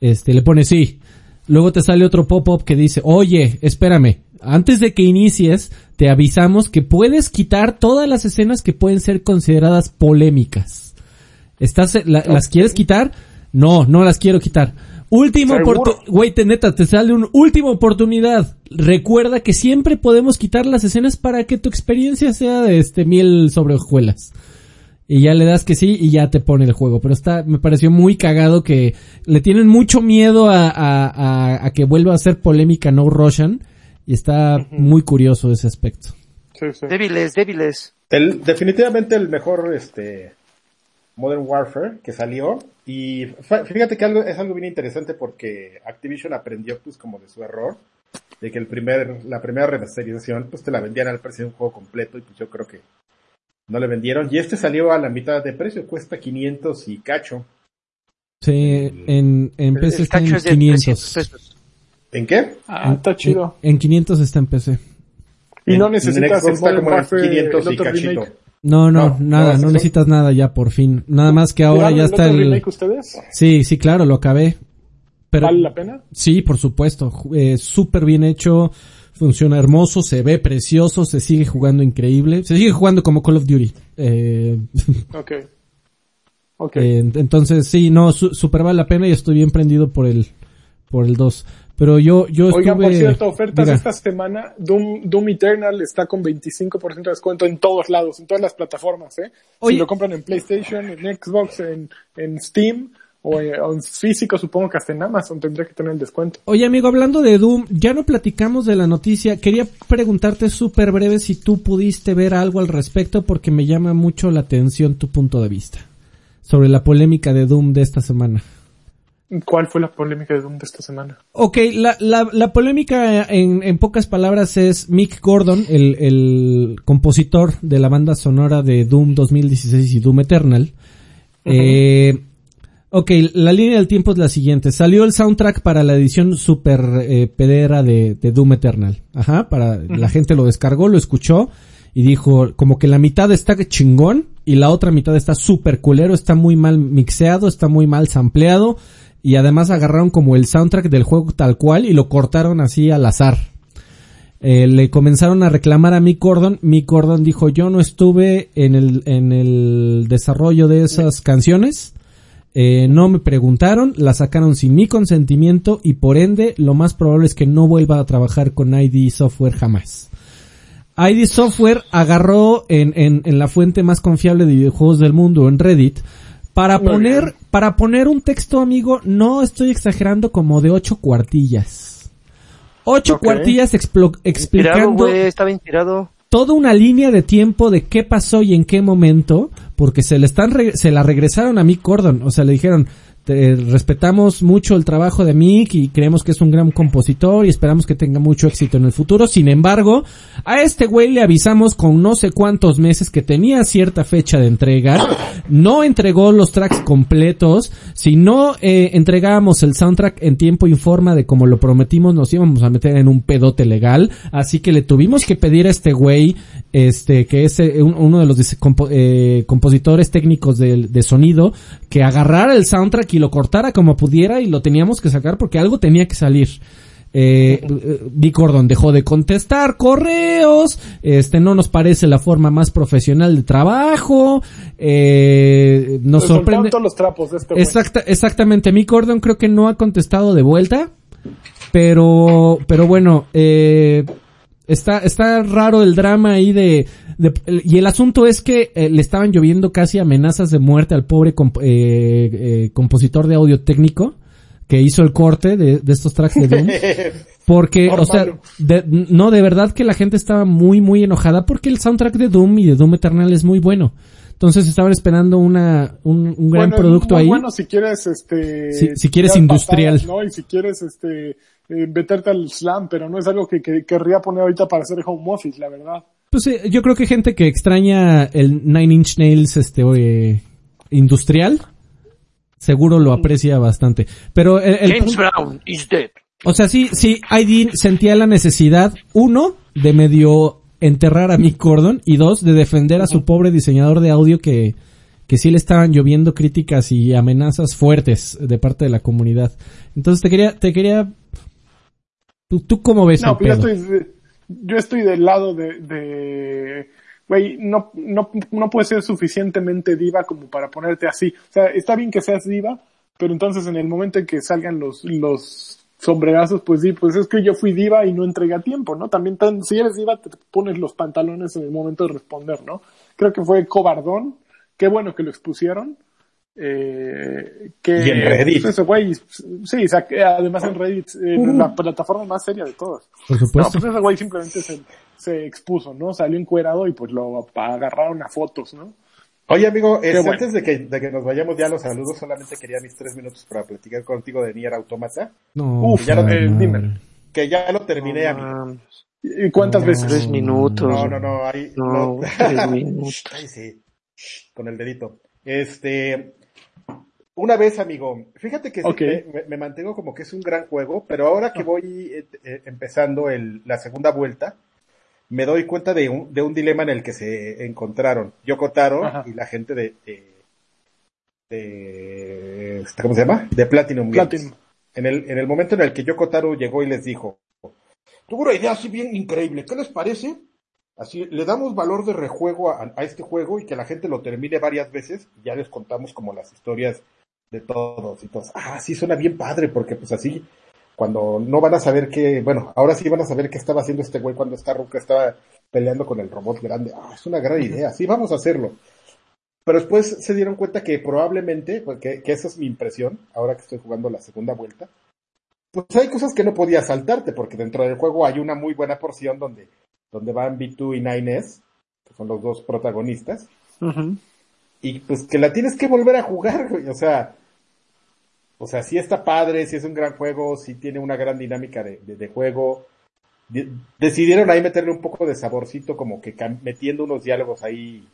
Este, le pone sí. Luego te sale otro pop-up que dice, oye, espérame, antes de que inicies, te avisamos que puedes quitar todas las escenas que pueden ser consideradas polémicas. ¿Estás, la- ¿Las quieres quitar? No, no las quiero quitar. Última oportunidad, güey, te neta, te sale una última oportunidad. Recuerda que siempre podemos quitar las escenas para que tu experiencia sea de este miel sobre hojuelas. Y ya le das que sí y ya te pone el juego. Pero está, me pareció muy cagado que le tienen mucho miedo a, a, a, a que vuelva a ser polémica No Russian. Y está muy curioso ese aspecto. Sí, sí. Débiles, débiles. El- definitivamente el mejor este Modern Warfare que salió y fíjate que algo es algo bien interesante porque Activision aprendió pues como de su error de que el primer la primera remasterización pues te la vendían al precio de un juego completo y pues yo creo que no le vendieron y este salió a la mitad de precio cuesta 500 y cacho Sí, en, en PC está en cacho es de 500. 300 pesos. ¿en qué? Ah, está chido. En, en 500 está en PC. Y no En- necesitas en Xbox está como en Warfare, 500 el y cachito remake. No, no, No, nada, no, necesitas nada ya por fin. Nada más que ahora ¿Jugaron ya el está el... remake ustedes? Sí, sí, claro, lo acabé. Pero, ¿Vale la pena? Sí, por supuesto. Eh, Súper bien hecho. Funciona hermoso, se ve precioso, se sigue jugando increíble. Se sigue jugando como Call of Duty. Eh, Ok. Ok. eh, entonces, sí, no, su- súper vale la pena y estoy bien prendido por el, por el 2. Pero yo, yo estuve... Oigan, por cierto, ofertas Diga. esta semana. Doom, Doom Eternal está con 25% de descuento en todos lados, en todas las plataformas, ¿eh? Oye. Si lo compran en PlayStation, en Xbox, en, en Steam o, eh, o en físico supongo que hasta en Amazon tendría que tener el descuento. Oye amigo, hablando de Doom, ya no platicamos de la noticia. Quería preguntarte súper breve si tú pudiste ver algo al respecto porque me llama mucho la atención tu punto de vista sobre la polémica de Doom de esta semana. ¿Cuál fue la polémica de Doom de esta semana? Ok, la, la, la polémica en, en pocas palabras es Mick Gordon, el, el compositor de la banda sonora de Doom 2016 y Doom Eternal. eh, ok, la línea del tiempo es la siguiente. Salió el soundtrack para la edición super eh, pedera de, de Doom Eternal. Ajá, para la gente lo descargó, lo escuchó y dijo como que la mitad está chingón y la otra mitad está súper culero, está muy mal mixeado, está muy mal sampleado y además agarraron como el soundtrack del juego tal cual y lo cortaron así al azar. Eh, le comenzaron a reclamar a Mick Gordon. Mick Gordon dijo, yo no estuve en el, en el desarrollo de esas canciones. Eh, no me preguntaron, la sacaron sin mi consentimiento y por ende lo más probable es que no vuelva a trabajar con ID Software jamás. ID Software agarró en, en, en la fuente más confiable de videojuegos del mundo, en Reddit, para poner. Para poner un texto, amigo, no estoy exagerando, como de ocho cuartillas. Ocho cuartillas explicando estaba inspirado. toda una línea de tiempo de qué pasó y en qué momento, porque se le están re- se la regresaron a Mick Gordon, o sea, le dijeron, "Te- respetamos mucho el trabajo de Mick y creemos que es un gran compositor y esperamos que tenga mucho éxito en el futuro. Sin embargo, a este güey le avisamos con no sé cuántos meses que tenía cierta fecha de entrega, no entregó los tracks completos, si no eh, entregábamos el soundtrack en tiempo y forma de como lo prometimos, nos íbamos a meter en un pedote legal, así que le tuvimos que pedir a este güey, este, que es eh, un- uno de los eh, compositores técnicos del- de, sonido, que agarrara el soundtrack y lo cortara como pudiera y lo teníamos que sacar porque algo tenía que salir. Eh, eh, Vic Gordon dejó de contestar correos, este no nos parece la forma más profesional de trabajo, eh, nos soltaron sorprende. todos los trapos de este. Exacta, exactamente, Mick Gordon creo que no ha contestado de vuelta, pero, pero bueno, eh, está, está raro el drama ahí de, de- y el asunto es que eh, le estaban lloviendo casi amenazas de muerte al pobre comp- eh, eh, compositor de audio técnico que hizo el corte de, de estos tracks de Doom. Porque, o sea, de- no, de verdad que la gente estaba muy, muy enojada porque el soundtrack de Doom y de Doom Eternal es muy bueno. Entonces estaban esperando una, un, un gran Bueno, producto muy ahí. Bueno, si quieres, este. Si- si quieres industrial. patadas, ¿no? Y si quieres, este, eh, meterte al slam, pero no es algo que, que querría poner ahorita para hacer home office, la verdad. Pues eh, yo creo que gente que extraña el Nine Inch Nails este eh, industrial seguro lo aprecia bastante. Pero el, el James punto- Brown is dead. o sea, sí, sí, ID sentía la necesidad, uno, de medio enterrar a Mick Gordon y dos, de defender a su pobre diseñador de audio que, que sí le estaban lloviendo críticas y amenazas fuertes de parte de la comunidad. Entonces te quería, te quería, ¿tú, tú cómo ves No, pues yo pedo? estoy, yo estoy del lado de, de, güey, no, no, no puedes ser suficientemente diva como para ponerte así. O sea, está bien que seas diva, pero entonces en el momento en que salgan los, los sombrerazos, pues sí, pues es que yo fui diva y no entregué a tiempo, ¿no? También tan- si eres diva te pones los pantalones en el momento de responder, ¿no? Creo que fue cobardón, qué bueno que lo expusieron. Eh, que Y en Reddit. pues, ese güey, sí, saqué- además en Reddit, en la plataforma más seria de todas. Por No, supuesto. pues ese güey simplemente se, se expuso, ¿no? Salió encuerado y pues lo agarraron a fotos, ¿no? Oye, amigo, este, bueno. antes de que, de que nos vayamos ya a los saludos, solamente quería mis tres minutos para platicar contigo de Nier Automata, No, Uf, ya lo- eh, dime. que ya lo terminé, amigo. Ah, ¿Y cuántas No. veces? tres minutos. No, no, no, ahí, No, no. tres minutos. Ay, sí, con el dedito. Este, una vez, amigo, fíjate que Ok. me, mantengo como que es un gran juego, pero ahora que voy eh, eh, empezando el, la segunda vuelta, me doy cuenta de un, de un dilema en el que se encontraron Yoko Taro Ajá. y la gente de, de, de- este, ¿cómo se llama? De Platinum Games. Platinum. En el, en el momento en el que Yoko Taro llegó y les dijo, tuve una idea así bien increíble, ¿qué les parece? Así, le damos valor de rejuego a, a este juego y que la gente lo termine varias veces, y ya les contamos como las historias de todos y todos. Ah, sí, suena bien padre, porque pues así, cuando no van a saber qué, bueno, ahora sí van a saber qué estaba haciendo este güey cuando esta ruca estaba peleando con el robot grande. Ah, es una gran idea, sí, vamos a hacerlo. pero después se dieron cuenta que probablemente, porque que esa es mi impresión, ahora que estoy jugando la segunda vuelta, pues hay cosas que no podías saltarte, porque dentro del juego hay una muy buena porción donde, donde van B2 y 9S, que son los dos protagonistas, Ujú. Y pues que la tienes que volver a jugar, güey, o sea, o sea, sí está padre, sí es un gran juego, sí tiene una gran dinámica de, de- juego. De- decidieron ahí meterle un poco de saborcito, como que metiendo unos diálogos ahí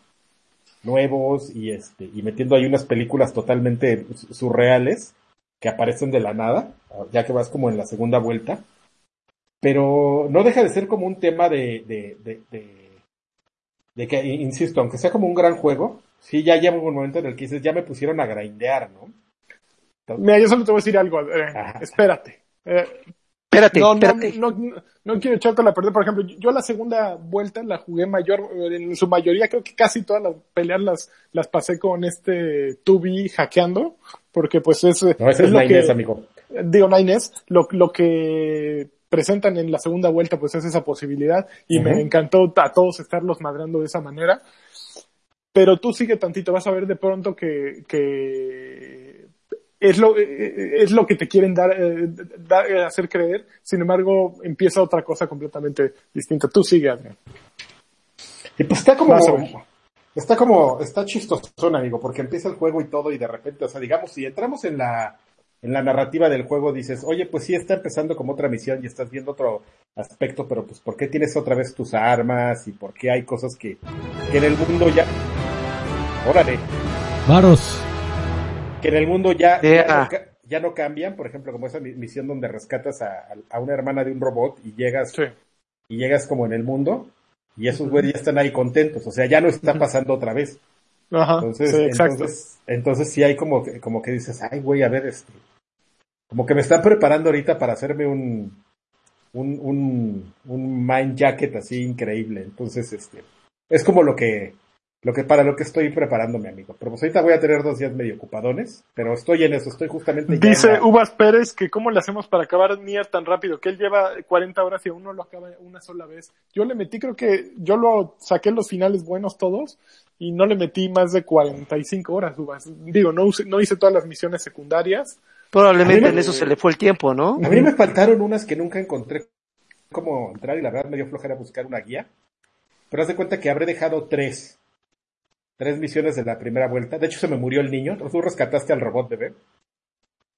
nuevos y este, y metiendo ahí unas películas totalmente su- surreales que aparecen de la nada, ya que vas como en la segunda vuelta. Pero no deja de ser como un tema de, de, de que, insisto, aunque sea como un gran juego, sí ya llega un momento en el que dices, ya me pusieron a grindear, ¿no? Mira, yo solo te voy a decir algo. eh, espérate. Eh, Espérate, no, no, espérate. no, no, no quiero echarte la perder. Por ejemplo, yo la segunda vuelta la jugué mayor, en su mayoría creo que casi todas las peleas las, las pasé con este 2B hackeando, porque pues es, No, ese es lo Nines, que, amigo. digo Nines, lo, lo que presentan en la segunda vuelta pues es esa posibilidad y me encantó a todos estarlos madrando de esa manera. Pero tú sigue tantito, vas a ver de pronto que, que es lo, eh, es lo que te quieren dar, eh, dar- eh, hacer creer. Sin embargo, empieza otra cosa completamente distinta. Tú sigue, Adrián. Y pues está como, está como, está chistosón, amigo, porque empieza el juego y todo y de repente, o sea, digamos, si entramos en la, en la narrativa del juego, dices, oye, pues sí está empezando como otra misión y estás viendo otro aspecto, pero pues ¿por qué tienes otra vez tus armas y por qué hay cosas que, que en el mundo ya, órale, Varos. que en el mundo ya, ya, Yeah. no, ca- ya no cambian, por ejemplo, como esa mi- misión donde rescatas a, a una hermana de un robot y llegas Sí. y llegas como en el mundo y esos güeyes ya están ahí contentos, o sea, ya no está pasando otra vez. Ajá. Entonces, sí, exacto. entonces, entonces sí hay como que, como que dices, ay güey, a ver, este, como que me están preparando ahorita para hacerme un, un, un, un mind jacket así increíble. Entonces, este, es como lo que, lo que para lo que estoy preparándome, amigo. Pero pues ahorita voy a tener dos días medio ocupadones, pero estoy en eso, estoy justamente Dice la- Uvas Pérez que cómo le hacemos para acabar Nier tan rápido, que él lleva 40 horas y aún no lo acaba una sola vez. Yo le metí, creo que yo lo saqué los finales buenos todos y no le metí más de 45 horas, Uvas. Digo, no, use- no hice todas las misiones secundarias. Probablemente en eso se le fue el tiempo, ¿no? A mí me faltaron unas que nunca encontré cómo entrar y la verdad me dio flojera buscar una guía. Pero haz de cuenta que habré dejado tres. Tres misiones de la primera vuelta. De hecho se me murió el niño. Tú rescataste al robot bebé.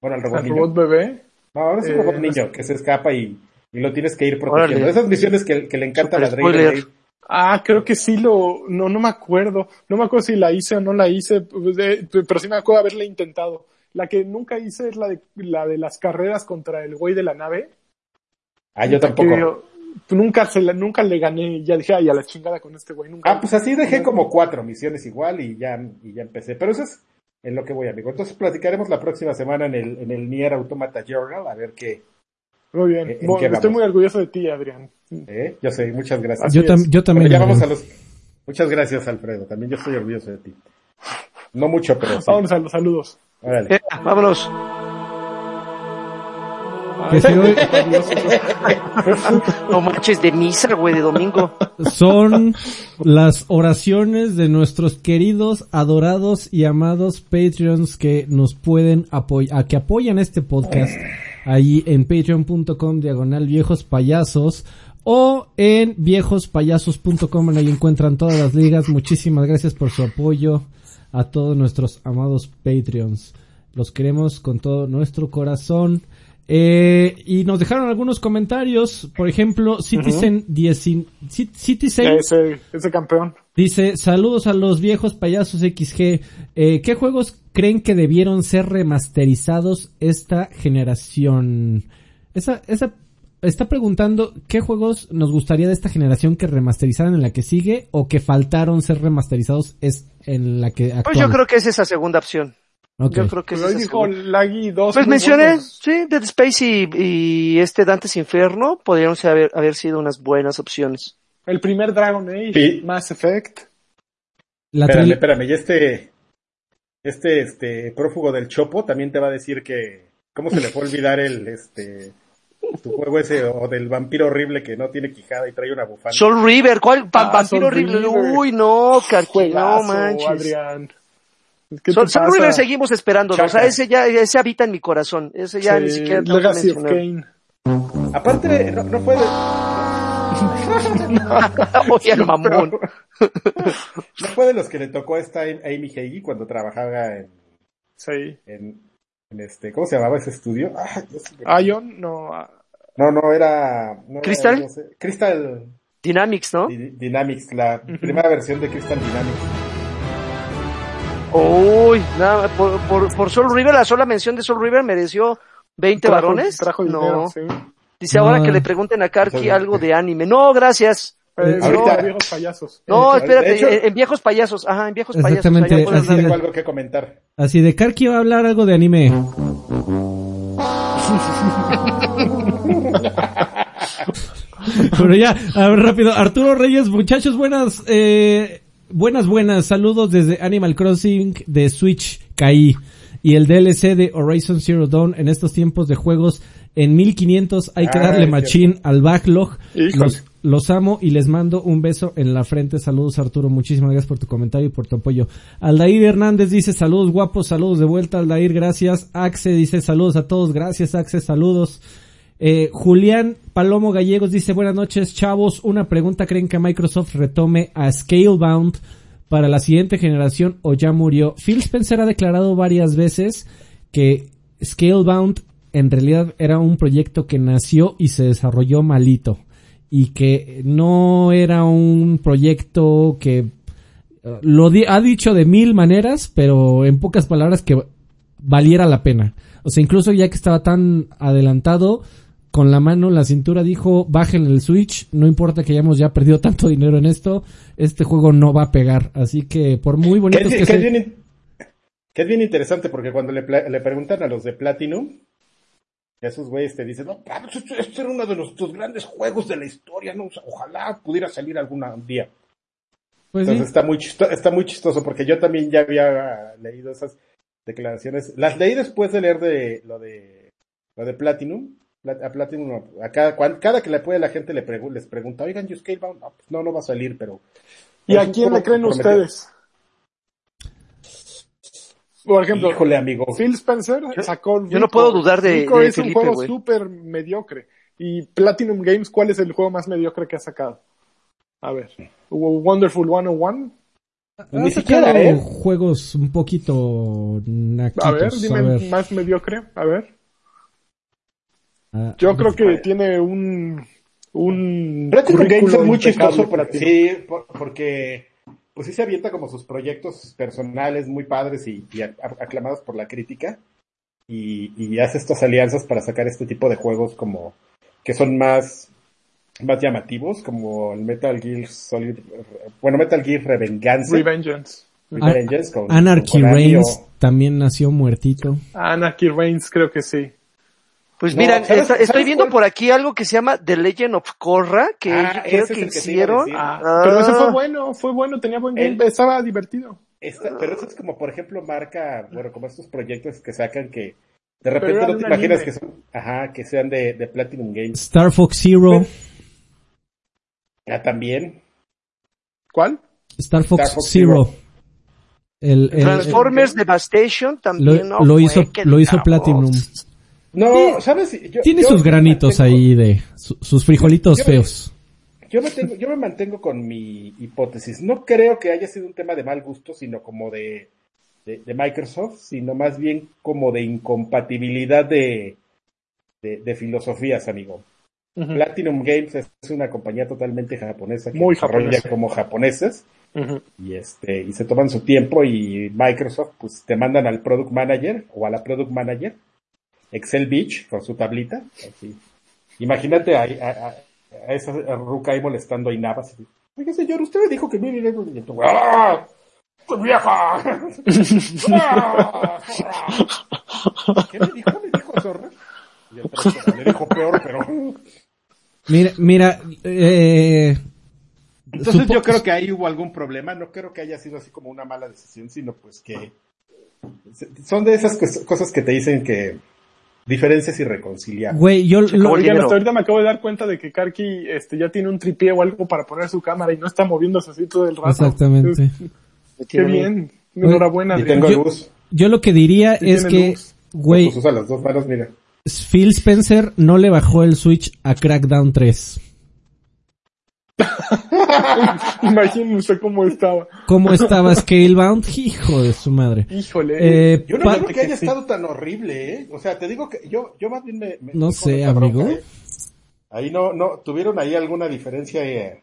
Bueno, al robot Al niño. robot bebé. No, ahora es un Eh, robot no niño que se escapa y, y lo tienes que ir protegiendo. Órale. Esas misiones que, que le encanta a la Super spoiler. Lane. Ah, creo que sí lo, no, no me acuerdo. No me acuerdo si la hice o no la hice, pues, eh, pero sí me acuerdo haberla intentado. La que nunca hice es la de, la de las carreras contra el güey de la nave. Ah, yo Que tampoco. Nunca se la, nunca le gané ya dije, ay, a la chingada con este güey, nunca. Ah, pues así dejé como cuatro misiones igual y ya, y ya empecé. Pero eso es en lo que voy, amigo. Entonces platicaremos la próxima semana en el, en el Nier Automata Journal a ver qué. Muy bien. ¿En qué Bueno, estoy vamos? muy orgulloso de ti, Adrián. ¿eh? Yo sé, muchas gracias. Yo, tam- yo también. Bueno, ya vamos a los. Muchas gracias, Alfredo. También yo estoy orgulloso de ti. No mucho, pero sí. Vámonos a los saludos. Órale. Eh, vámonos. Que si hoy No manches de misa, güey, de domingo. son las oraciones de nuestros queridos, adorados y amados Patreons que nos pueden apoyar, que apoyan este podcast ahí en patreon.com diagonal viejos payasos o en viejospayasos.com ahí encuentran todas las ligas. Muchísimas gracias por su apoyo a todos nuestros amados Patreons. Los queremos con todo nuestro corazón. Eh, y nos dejaron algunos comentarios. Por ejemplo, Citizen, 10 Ci- Citizen Ese, ese campeón. dice, saludos a los viejos payasos XG. Eh, ¿Qué juegos creen que debieron ser remasterizados esta generación? Esa, esa, está preguntando qué juegos nos gustaría de esta generación que remasterizaran en la que sigue o que faltaron ser remasterizados es en la que actual. Pues yo creo que es esa segunda opción. Yo creo que es Pues dijo. Laggy 2. Pues mencioné, buenos. sí, Dead Space y, y este Dante's Inferno podrían ser- haber, haber sido unas buenas opciones. El primer Dragon Age, Sí. Mass Effect. La espérame, espérame. Y este. Este, este, prófugo del Chopo también te va a decir que. ¿Cómo se le fue a olvidar el, este. Tu juego ese, o del vampiro horrible que no tiene quijada y trae una bufanda? Soul River, ¿cuál? Ah, vampiro Soul horrible. River. Uy, no, Carqui, no manches. Adrián. ¿Qué Soul, Soul? River seguimos esperándolo. O sea, ese ya, ese habita en mi corazón. Ese ya Sí, ni siquiera Legacy of. Kane. Aparte, no, no fue de, Oye, el mamón. no fue de los que le tocó a esta Amy Heggie cuando trabajaba en, Sí. en, en este, ¿cómo se llamaba ese estudio? Ah, me- Ion, no. No, no, era... no era, ¿Crystal? no sé, Crystal Dynamics, ¿no? Di- Dynamics, la primera versión de Crystal Dynamics. Uy, nada, por, por, por Soul River, la sola mención de Soul River mereció 20 trajo- varones. Trajo dinero, no. sí. Dice ahora que le pregunten a Karki algo de anime. No, gracias. Eh, ahorita- no, viejos payasos. No, Eh, espérate, hecho- en, en viejos payasos. Ajá, en viejos payasos. Exactamente, así de- Tengo algo que comentar. Así de Karki va a hablar algo de anime. Pero ya, a ver, rápido. Arturo Reyes, muchachos, buenas, eh, buenas, buenas. Saludos desde Animal Crossing de Switch KI y el DLC de Horizon Zero Dawn en estos tiempos de juegos en 1500 hay que Ah, darle machín al backlog. Los, los amo y les mando un beso en la frente. Saludos Arturo, muchísimas gracias por tu comentario y por tu apoyo. Aldair Hernández dice saludos guapos, saludos de vuelta Aldair, gracias. Axe dice saludos a todos, gracias Axe, saludos. Eh, Julián Palomo Gallegos dice buenas noches chavos, una pregunta, ¿creen que Microsoft retome a Scalebound para la siguiente generación o ya murió? Phil Spencer ha declarado varias veces que Scalebound en realidad era un proyecto que nació y se desarrolló malito y que no era un proyecto que eh, lo ha dicho de mil maneras, pero en pocas palabras que valiera la pena. O sea, incluso ya que estaba tan adelantado, con la mano en la cintura dijo, bajen el Switch, no importa que hayamos ya perdido tanto dinero en esto, este juego no va a pegar. Así que por muy bonito que que bien, que es bien interesante porque cuando le, le preguntan a los de Platinum, esos güeyes te dicen, no, esto, esto era uno de nuestros grandes juegos de la historia, ¿no? Ojalá pudiera salir algún día. Pues sí. Entonces está muy chistoso, está muy chistoso porque yo también ya había leído esas declaraciones. Las leí después de leer de lo de lo de Platinum. A Platinum, a cada, cada que le puede la gente le pregu- les pregunta, oigan, ¿you Scalebound? No, pues no, no va a salir, pero... ¿Y a quién le creen ustedes? Por ejemplo, Híjole, amigo. Phil Spencer sacó. yo no puedo dudar de- es un juego súper mediocre. Y Platinum Games, ¿cuál es el juego más mediocre que ha sacado? A ver. Wonderful 101. Ni Ha siquiera, sacado ¿eh? juegos un poquito naquitos. A ver, dime a ver. más mediocre. A ver. Ah, Yo creo que tiene un. Un. Platinum Games es muy chistoso porque, Platinum. sí, por- porque pues sí se avienta como sus proyectos personales muy padres y, y ac- aclamados por la crítica y, y hace estas alianzas para sacar este tipo de juegos como que son más más llamativos como el Metal Gear Solid bueno Metal Gear Revengeance Revengeance. Revengeance con- Anarchy con Reigns o- también nació muertito. Anarchy Reigns, creo que sí. Pues No, mira, ¿sabes- esta- sabes estoy viendo cuál? por aquí algo que se llama The Legend of Korra, que Ah, creo que es el hicieron. Ah, Ah. Pero ese fue bueno, fue bueno, tenía buen El- gameplay, estaba divertido. Esta- pero eso es como, por ejemplo, marca, bueno, como estos proyectos que sacan que de repente no te imaginas anime. que son, ajá, que sean de, de Platinum Games. Star Fox Zero. Ah, también. ¿Cuál? Star Fox, Star Fox Zero. El, el- Transformers el- Devastation lo, también, ¿no? lo hizo, lo hizo. Platinum. No, ¿sabes? Yo- Tiene yo sus granitos mantengo- ahí de su- sus frijolitos Yo- feos. Yo me, tengo, yo me mantengo con mi hipótesis. No creo que haya sido un tema de mal gusto, sino como de, de, de Microsoft, sino más bien como de incompatibilidad de, de, de filosofías, amigo. Platinum Games es una compañía totalmente japonesa que Muy desarrolla japonesa. como japoneses y este y se toman su tiempo y Microsoft pues te mandan al product manager o a la product manager Excel Beach con su tablita así. imagínate a, a, a- a esa ruca ahí molestando a Inaba así, oiga señor usted me dijo que mire y tú, ¡Ah! ¡Qué vieja! ¡Ah! ¿qué me dijo? me dijo zorra y otra vez, le dijo peor pero Mira, mira, eh, Entonces supo- yo creo que ahí hubo algún problema, no creo que haya sido así como una mala decisión, sino pues que son de esas cos- cosas que te dicen que diferencias irreconciliables. güey, yo lo- Oigan, hasta ahorita me acabo de dar cuenta de que Karki este, ya tiene un tripié o algo para poner su cámara y no está moviéndose así todo el rato. exactamente. Qué bien. Enhorabuena, Y tengo Yo- luz. Yo lo que diría Sí, es que, luz. güey, Pues usa las dos manos, mira. Phil Spencer no le bajó el Switch a Crackdown 3. Imagínense cómo estaba. ¿Cómo estaba Scalebound? Hijo de su madre. Híjole. Eh, Yo no creo que haya estado tan horrible, ¿eh? O sea, te digo que yo, yo más bien me... me- No sé, bronca, amigo. ¿eh? Ahí no, no, tuvieron ahí alguna diferencia eh,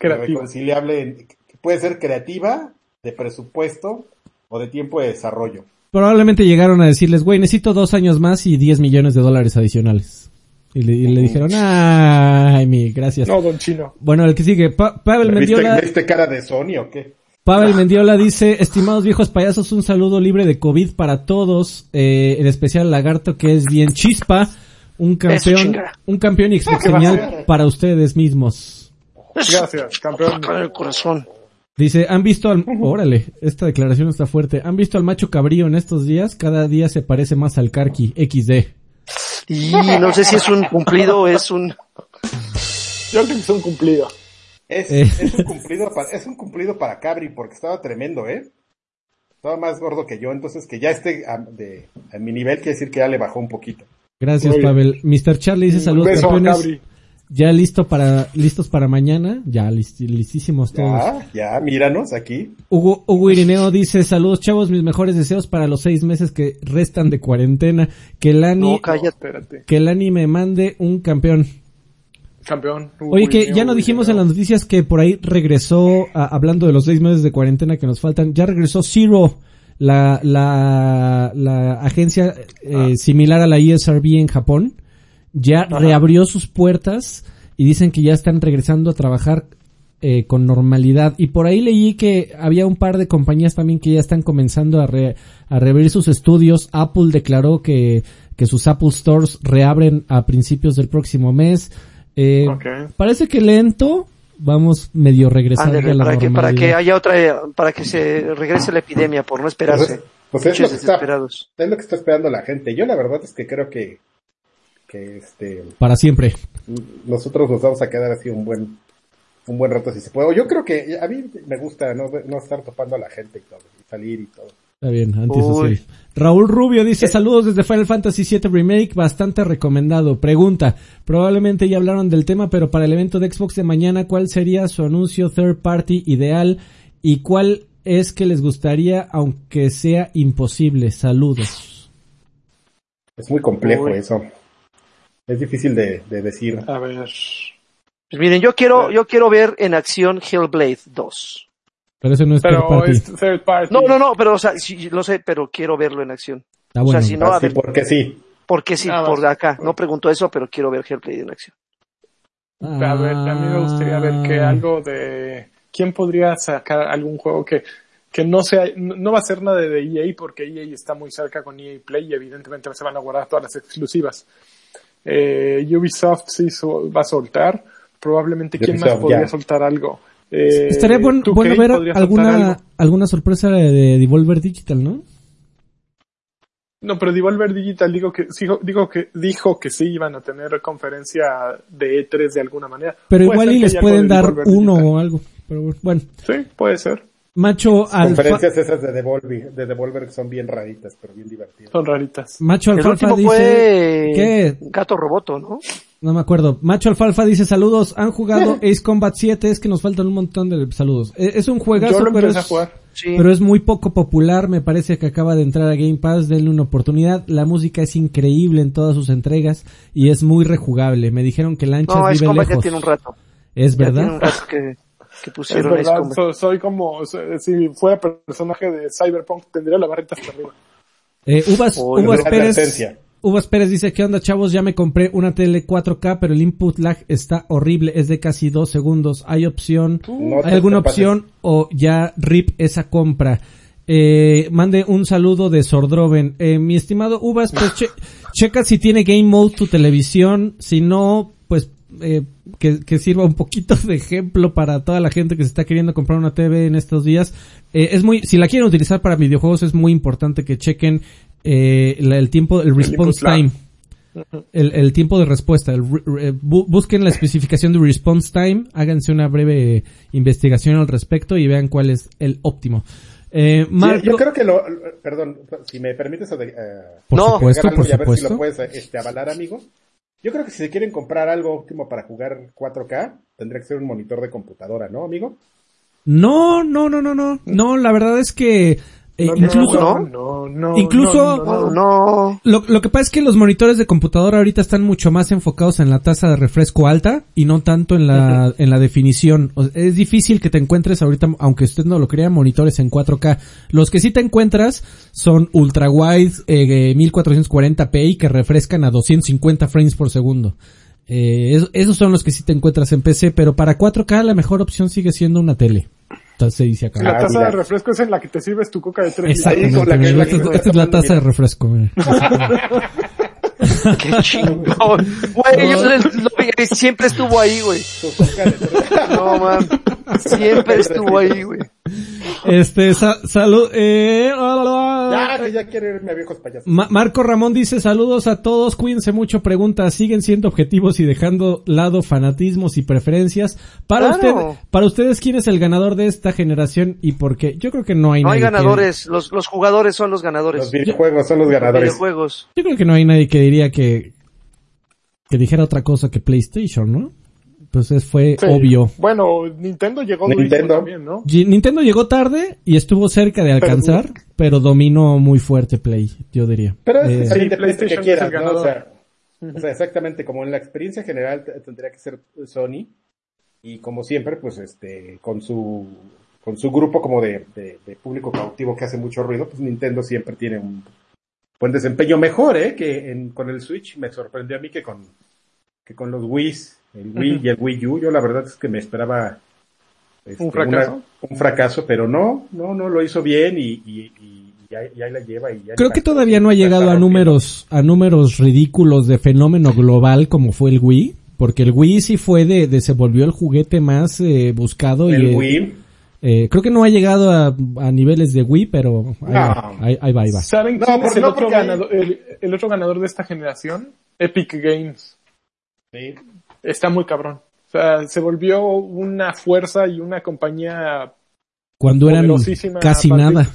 reconciliable, que puede ser creativa, de presupuesto o de tiempo de desarrollo. Probablemente llegaron a decirles, güey, necesito dos años más y 10 millones de dólares adicionales. Y le, y le dijeron, ay, mi, gracias. No, don Chino. Bueno, el que sigue, Pa- Pavel ¿Me ¿Viste, Mendiola, ¿Viste cara de Sony o qué? Pavel Mendiola dice, estimados viejos payasos, un saludo libre de COVID para todos, eh, en especial Lagarto, que es bien chispa, un campeón, un campeón y ¿Qué va a señal hacer? para ustedes mismos. Gracias, campeón. El corazón. Dice, han visto al... Órale, esta declaración está fuerte. ¿Han visto al macho cabrío en estos días? Cada día se parece más al Karki XD. Y no sé si es un cumplido o es un... Yo creo que es un cumplido. Es, Eh. es un cumplido para, es un cumplido para Cabri porque estaba tremendo, ¿eh? Estaba más gordo que yo, entonces que ya esté a, de, a mi nivel quiere decir que ya le bajó un poquito. Gracias. Pavel. Mr. Charlie dice, Un saludos beso a campeones. Cabri. Ya listo para, listos para mañana. Ya list- listísimos todos. Ya, ya, míranos aquí. Hugo, Hugo Irineo dice, saludos chavos, mis mejores deseos para los seis meses que restan de cuarentena. Que el Ani, No, cállate. Espérate. que el Ani me mande un campeón. Campeón. Oye, que ya no dijimos en las noticias que por ahí regresó, a- hablando de los seis meses de cuarentena que nos faltan, ya regresó Zero, la, la, la agencia eh, similar a la ESRB en Japón. Ya reabrió sus puertas y dicen que ya están regresando a trabajar eh, con normalidad. Y por ahí leí que había un par de compañías también que ya están comenzando a, re- a reabrir sus estudios. Apple declaró que, que sus Apple Stores reabren a principios del próximo mes. Eh. Parece que lento, vamos medio regresando a la para que, para que haya otra, para que se regrese la epidemia, por no esperarse. Pues, pues es, lo que está, es lo que está esperando la gente. Yo la verdad es que creo que, que este, Para siempre. nosotros nos vamos a quedar así un buen, un buen rato si se puede. Yo creo que a mí me gusta no, no estar topando a la gente y todo, y salir y todo. Está bien, antisocial. Raúl Rubio dice saludos desde Final Fantasy VII Remake, bastante recomendado. Pregunta, probablemente ya hablaron del tema, pero para el evento de Xbox de mañana, ¿cuál sería su anuncio third party ideal y cuál es que les gustaría aunque sea imposible? Saludos. Es muy complejo Uy. eso. Es difícil de, de decir. A ver. Pues miren, yo quiero, yo quiero ver en acción Hellblade 2. Pero eso no es third Pero party. es third party. No, no, no, pero o sea, sí, lo sé, pero quiero verlo en acción. Está o sea, si no, a Así ver, porque sí. porque sí, Ah, por acá. No pregunto eso, pero quiero ver Hellblade en acción. A ver, a mí me gustaría ver que Ah. algo de... ¿Quién podría sacar algún juego que, que no sea... No va a ser nada de EA porque EA está muy cerca con EA Play y evidentemente se van a guardar todas las exclusivas. Eh, Ubisoft sí so- va a soltar. Probablemente quién más podría soltar algo. Eh, Estaría buen- 2K bueno ver alguna, alguna sorpresa de Devolver Digital, ¿no? No, pero Devolver Digital digo que, dijo, digo que, dijo que sí iban a tener conferencia de E3 de alguna manera. Pero Puede igual y les pueden de dar Devolver uno Digital. o algo. Pero bueno. Sí, puede ser. Macho alfa, Conferencias esas de Devolver, de Devolver que son bien raritas, pero bien divertidas. Son raritas. Macho El alfalfa dice, fue ¿qué? Gato Roboto, ¿no? No me acuerdo. Macho Alfalfa dice saludos. ¿Han jugado Ace Combat 7? Es que nos faltan un montón de saludos. Eh, Es un Yo juegazo, lo pero es, jugar. Sí. pero es muy poco popular. Me parece que acaba de entrar a Game Pass. Denle una oportunidad. La música es increíble en todas sus entregas y es muy rejugable. Me dijeron que Lanchas no, es vive Combat ya tiene un rato. Es Ya tiene un verdad. rato que, que Es pusieron Ace verdad, soy como, si fuera personaje de Cyberpunk, tendría la barrita hasta arriba. Eh, Uvas, Oye, Uvas Pérez. Uvas Pérez dice, ¿qué onda chavos? Ya me compré una tele 4K, pero el input lag está horrible, es de casi dos segundos. ¿Hay opción? No ¿Hay alguna opción o ya rip esa compra? Eh, mande un saludo de Sordroven. Eh, mi estimado Uvas, pues che- checa si tiene Game Mode tu televisión. Si no, eh, que, que sirva un poquito de ejemplo para toda la gente que se está queriendo comprar una TV en estos días. Eh, es muy, si la quieren utilizar para videojuegos es muy importante que chequen eh, la- el tiempo, el response time. El, el tiempo de respuesta. el bu- busquen la especificación de response time, háganse una breve investigación al respecto y vean cuál es el óptimo. Eh, Sí, Marco, yo creo que lo, lo- perdón, si me permites eh, por No. supuesto, por y a ver si lo supuesto. puedes este, avalar, amigo. Yo creo que si se quieren comprar algo óptimo para jugar 4K, tendría que ser un monitor de computadora, ¿no, amigo? No, no, no, no, no. No, la verdad es que eh, No, incluso no, no, no, incluso- no, no, no. No. Lo, lo que pasa es que los monitores de computadora ahorita están mucho más enfocados en la tasa de refresco alta y no tanto en la, en la definición. O- Es difícil que te encuentres ahorita, aunque usted no lo crea, monitores en 4K. Los que sí te encuentras son ultra wide eh, 1440p que refrescan a 250 frames por segundo. Eh, es- esos son los que sí te encuentras en PC, pero para 4K la mejor opción sigue siendo una tele. Entonces se dice acá. La taza de refresco es en la que te sirves tu coca de tres Exactamente. Esta, me esta es la taza de refresco. mira. Qué chingón. Güey, yo siempre estuvo ahí, güey. Tu coca de- No, man. Siempre estuvo ahí, güey. Este, sa- salud, eh, Ya, que ya quiero irme a viejos payasos. Ma- Marco Ramón dice saludos a todos, cuídense mucho, pregunta, siguen siendo objetivos y dejando lado fanatismos y preferencias. Para Claro. usted, para ustedes, ¿quién es el ganador de esta generación y por qué? Yo creo que no hay No hay que- ganadores, los, los jugadores son los ganadores. Los videojuegos son los ganadores. Videojuegos. yo creo que no hay nadie que diría que, que dijera otra cosa que PlayStation, ¿no? Entonces fue Sí. obvio. Bueno, Nintendo llegó Nintendo. también, ¿no? G- Nintendo llegó tarde y estuvo cerca de alcanzar, pero, dominó muy fuerte Play, yo diría. Pero es Eh, Sí, PlayStation que quieras, ¿no? O sea, ganador. o sea, exactamente, como en la experiencia general tendría que ser Sony y como siempre, pues este, con su con su grupo como de, de- de público cautivo que hace mucho ruido, pues Nintendo siempre tiene un buen desempeño mejor, ¿eh? Que en- con el Switch me sorprendió a mí que con que con los Wii, el Wii y el Wii U, yo la verdad es que me esperaba este, ¿Un fracaso? una- un fracaso, pero no, no, no lo hizo bien y, y, y- y ahí, y ahí la lleva y ya Creo que todavía no ha llegado a números, a números ridículos de fenómeno global como fue el Wii, porque el Wii sí fue de, de se volvió el juguete más eh, buscado el y Wii. eh, creo que no ha llegado a, a niveles de Wii, pero ahí, No. va, ahí, ahí va, ahí va. ¿Saben No, quién por- es el, no, otro porque- ganador, el, el otro ganador de esta generación? Epic Games. Sí. Está muy cabrón. O sea, se volvió una fuerza y una compañía Cuando eran casi nada.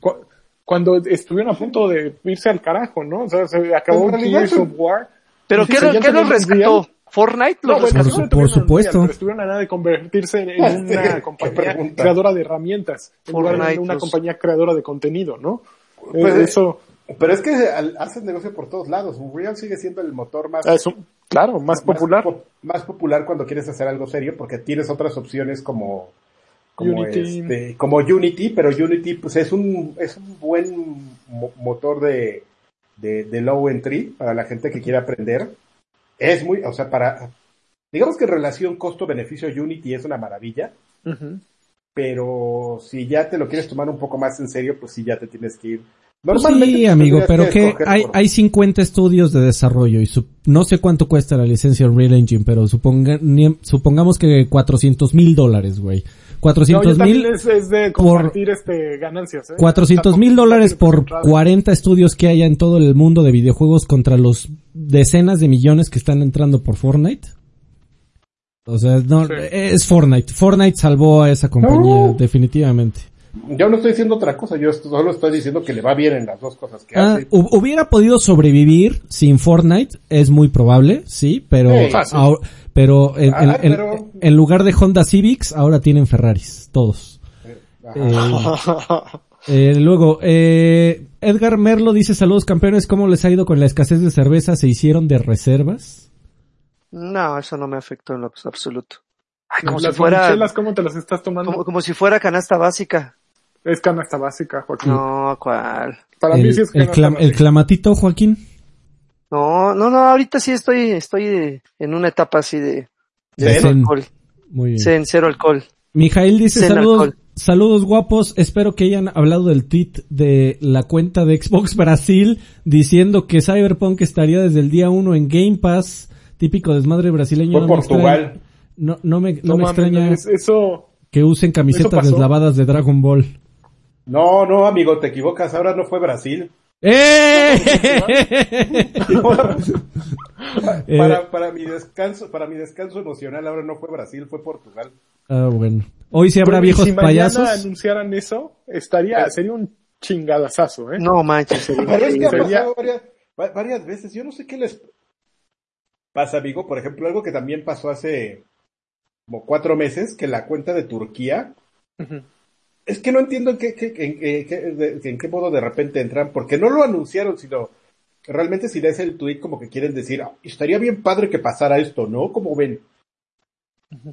cu- Cuando estuvieron a punto de irse al carajo, ¿no? O sea, se acabó Gears of War. Pero ¿qué, lo- qué los rescató? ¿Fortnite No, los bueno, rescató? su- no por supuesto. Estuvieron a nada de convertirse en una compañía creadora de herramientas, en lugar de Fortnite, una los- compañía creadora de contenido, ¿no? Pues, Eh, eso, Pero es que al- hacen negocio por todos lados. Unreal sigue siendo el motor más, eso, claro, más popular. po- más popular cuando quieres hacer algo serio porque tienes otras opciones como como Unity. este, como Unity, pero Unity pues es un es un buen mo- motor de, de de low entry para la gente que quiere aprender. Es muy, o sea, para digamos que en relación costo-beneficio Unity es una maravilla, pero si ya te lo quieres tomar un poco más en serio, pues sí ya te tienes que ir. Pues Normalmente, sí, amigo, pero que hay, por- hay 50 estudios de desarrollo y su- no sé cuánto cuesta la licencia Unreal Engine, pero suponga, supongamos que 400 mil dólares, güey. No, 400 yo también mil, es, es de compartir este ganancias, ¿eh? 400 mil dólares por concentrado. 40 estudios que haya en todo el mundo de videojuegos contra los decenas de millones que están entrando por Fortnite. O sea, no, Sí. es Fortnite. Fortnite salvó a esa compañía, No. definitivamente. Yo no estoy diciendo otra cosa, yo solo estoy diciendo que le va bien en las dos cosas que Ah, hace. hu- hubiera podido sobrevivir sin Fortnite, es muy probable, sí, pero, en, Ah, en- pero- en lugar de Honda Civics, ahora tienen Ferraris, todos. Ajá. Eh, eh, luego, eh, Edgar Merlo dice saludos campeones, ¿cómo les ha ido con la escasez de cerveza? ¿Se hicieron de reservas? No, eso no me afectó en lo absoluto. Ay, como las si fuera, monchelas, ¿cómo te las estás tomando? como, como si fuera canasta básica. Es canasta básica, Joaquín. No, ¿cuál? Para mí El, sí es el, clam- el clamatito, Joaquín. No, no, no, ahorita sí estoy, estoy de- en una etapa así de, de cero alcohol. Muy bien. Zen, cero alcohol. Mijail dice Zen saludos, alcohol. saludos guapos, espero que hayan hablado del tweet de la cuenta de Xbox Brasil diciendo que Cyberpunk estaría desde el día uno en Game Pass, típico desmadre brasileño. Fue no me Portugal. extraña- no, no me, no No me extraña es- eso, que usen camisetas deslavadas de Dragon Ball. No, no, amigo, te equivocas, ahora no fue Brasil. ¡Eh! Eh, para, para mi descanso, para mi descanso emocional ahora no fue Brasil, fue Portugal. ah, bueno. Hoy sí habrá y viejos si mañana payasos. anunciaran eso, estaría, sería un chingadazazo, ¿eh? No manches. Pero es que ha Sería- pasado varias, va- varias veces. Yo no sé qué les pasa, amigo. Por ejemplo, algo que también pasó hace como cuatro meses, que la cuenta de Turquía. Es que no entiendo en qué, qué- en, qué- qué- de- en qué modo de repente entran, porque no lo anunciaron, sino realmente si lees el tweet como que quieren decir, "Ah, estaría bien padre que pasara esto, ¿no? Como ven.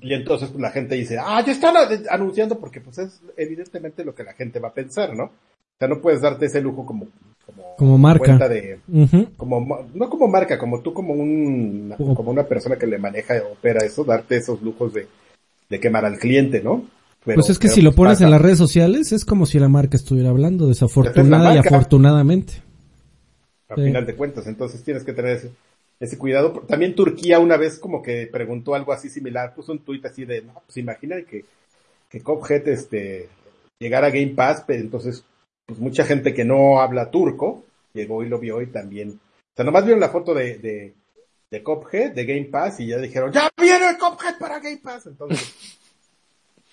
Y entonces pues, la gente dice, ah, ya están anunciando, porque pues es evidentemente lo que la gente va a pensar, ¿no? O sea, no puedes darte ese lujo como, como, Como marca. cuenta de, como, no como marca, como tú como un, Como- como una persona que le maneja, opera eso, darte esos lujos de, de quemar al cliente, ¿no? Pero- Pues es que si lo pones pasa. en las redes sociales es como si la marca estuviera hablando, Esa desafortunada es y afortunadamente. a Sí. final de cuentas. Entonces tienes que tener ese, ese cuidado. También Turquía una vez como que preguntó algo así similar, puso un tuit así de, no, pues imagina que, que Cuphead este, llegara a Game Pass, pero entonces, pues mucha gente que no habla turco llegó y lo vio y también, o sea, nomás vieron la foto de, de, de Cuphead, de Game Pass y ya dijeron, ya viene el Cuphead para Game Pass. Entonces,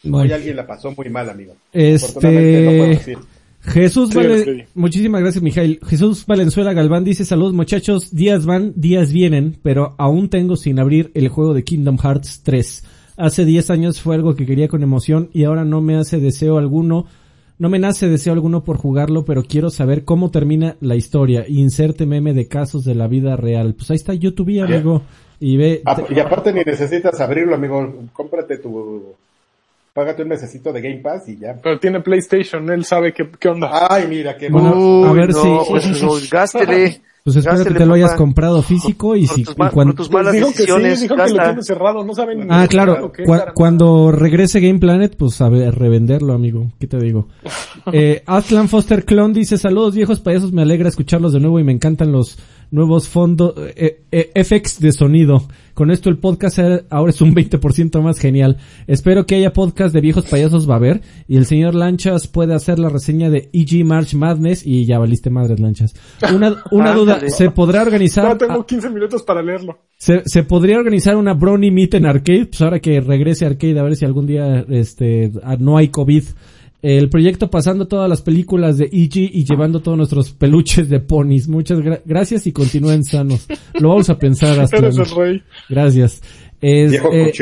hoy Bueno, alguien la pasó muy mal, amigo. Afortunadamente no puedo este... decir. Jesús Sí, muchísimas gracias Mijail. Jesús Valenzuela Galván dice saludos muchachos, días van, días vienen, pero aún tengo sin abrir el juego de Kingdom Hearts 3. Hace 10 años fue algo que quería con emoción y ahora no me hace deseo alguno, no me nace deseo alguno por jugarlo, pero quiero saber cómo termina la historia. Inserte meme de casos de la vida real. Pues ahí está YouTube, amigo. Y ve, Ah, y aparte ni necesitas abrirlo, amigo. Cómprate tu... Págate un mesecito de Game Pass y ya. Pero tiene PlayStation, él sabe qué, qué onda. Ay, mira, qué Bueno, a ver no, si- pues, no, gástele. pues espero que te lo hayas comprado físico y Por si tus y ma- cuando- tus Pues malas dijo que sí, dijo que lo tiene cerrado, no saben. Ah, ni claro. Cu- cuando regrese Game Planet, pues a ver, revenderlo, amigo. ¿Qué te digo? Eh, Atlan Foster Clon dice, saludos viejos payasos, me alegra escucharlos de nuevo y me encantan los nuevos fondos, eh, eh, FX de sonido. Con esto el podcast eh, ahora es un 20% más genial. Espero que haya podcast de viejos payasos va a haber y el señor Lanchas puede hacer la reseña de EG March Madness y ya valiste madres Lanchas. Una, una duda. ¿se podrá organizar? No, tengo 15 minutos para leerlo. ¿Se, se podría organizar una Brony Meet en Arcade? Pues ahora que regrese Arcade, a ver si algún día este ah, no hay COVID. El proyecto pasando todas las películas de EG y llevando todos nuestros peluches de ponis. Muchas gra- gracias y continúen sanos. Lo vamos a pensar hasta. Eres el rey. Gracias. Es, eh.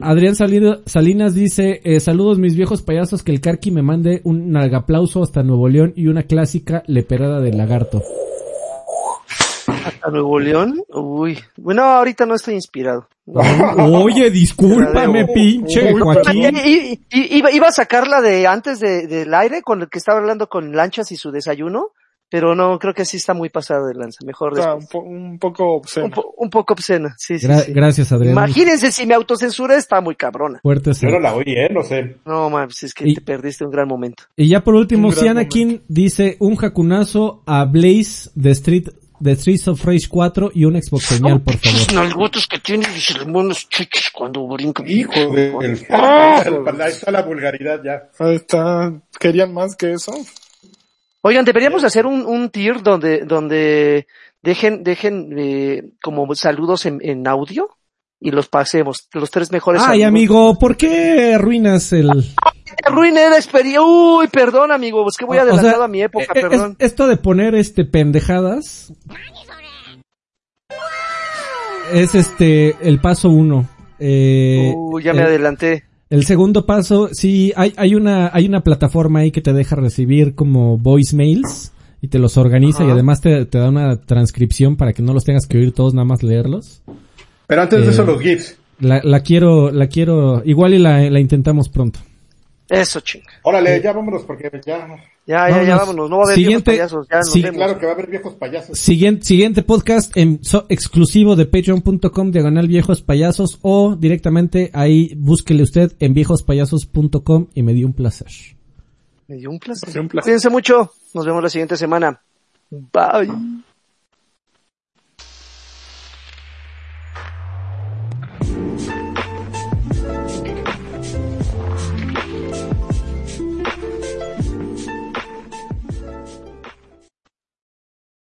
Adrián Salido- Salinas dice, eh, saludos mis viejos payasos, que el Carqui me mande un aplauso hasta Nuevo León y una clásica leperada del lagarto. ¿A Nuevo León? Uy. Bueno, ahorita no estoy inspirado. Oye, discúlpame, pinche Joaquín. Iba, iba a sacarla de antes de, del aire con el que estaba hablando con Lanchas y su desayuno, pero no, creo que sí está muy pasado de lanza. Mejor un, po- un poco obsceno. Un, po- un poco obscena, sí, sí, Gra- sí. Gracias, Adrián. Imagínense si me autocensura está muy cabrona. Fuerte Yo no la oí, ¿eh? No sé. No, mames, es que Y- te perdiste un gran momento. Y ya por último, Un gran Siana King dice un jacunazo a Blaze de Street de Streets of Rage 4 y un Xbox señal, por favor. nalgotas que tiene y se le mueven los chichis cuando brinca. Hijo de... el- Ah. Ahí está la vulgaridad ya. Ahí está. ¿Querían más que eso? Oigan, deberíamos hacer un, un tier donde, donde dejen, dejen, eh, como saludos en, en audio y los pasemos, los tres mejores Ay, saludos. amigo, ¿por qué arruinas el... Arruiné la experiencia. Uy, perdón, amigo, es que voy O- o sea, adelantado a mi época, eh, es- perdón. esto de poner este pendejadas es este el paso uno. Eh, Uy, ya me el- adelanté. El segundo paso, sí, hay, hay una, hay una plataforma ahí que te deja recibir como voicemails y te los organiza y además te, te da una transcripción para que no los tengas que oír todos, nada más leerlos. Pero antes de Eh, eso los GIFs. La, la quiero, la quiero, igual y la, la intentamos pronto. Eso, chinga. Órale, ya vámonos porque ya... Ya, ya, ya, vámonos. No va a haber Siguiente- viejos payasos, ya nos sí, vemos. Claro que va a haber viejos payasos. Siguiente, siguiente podcast en, so- exclusivo de patreon.com diagonal viejos payasos o directamente ahí búsquele usted en viejospayasos.com y me dio un placer. Me dio un placer. Sí, un placer. Cuídense mucho. Nos vemos la siguiente semana. Bye.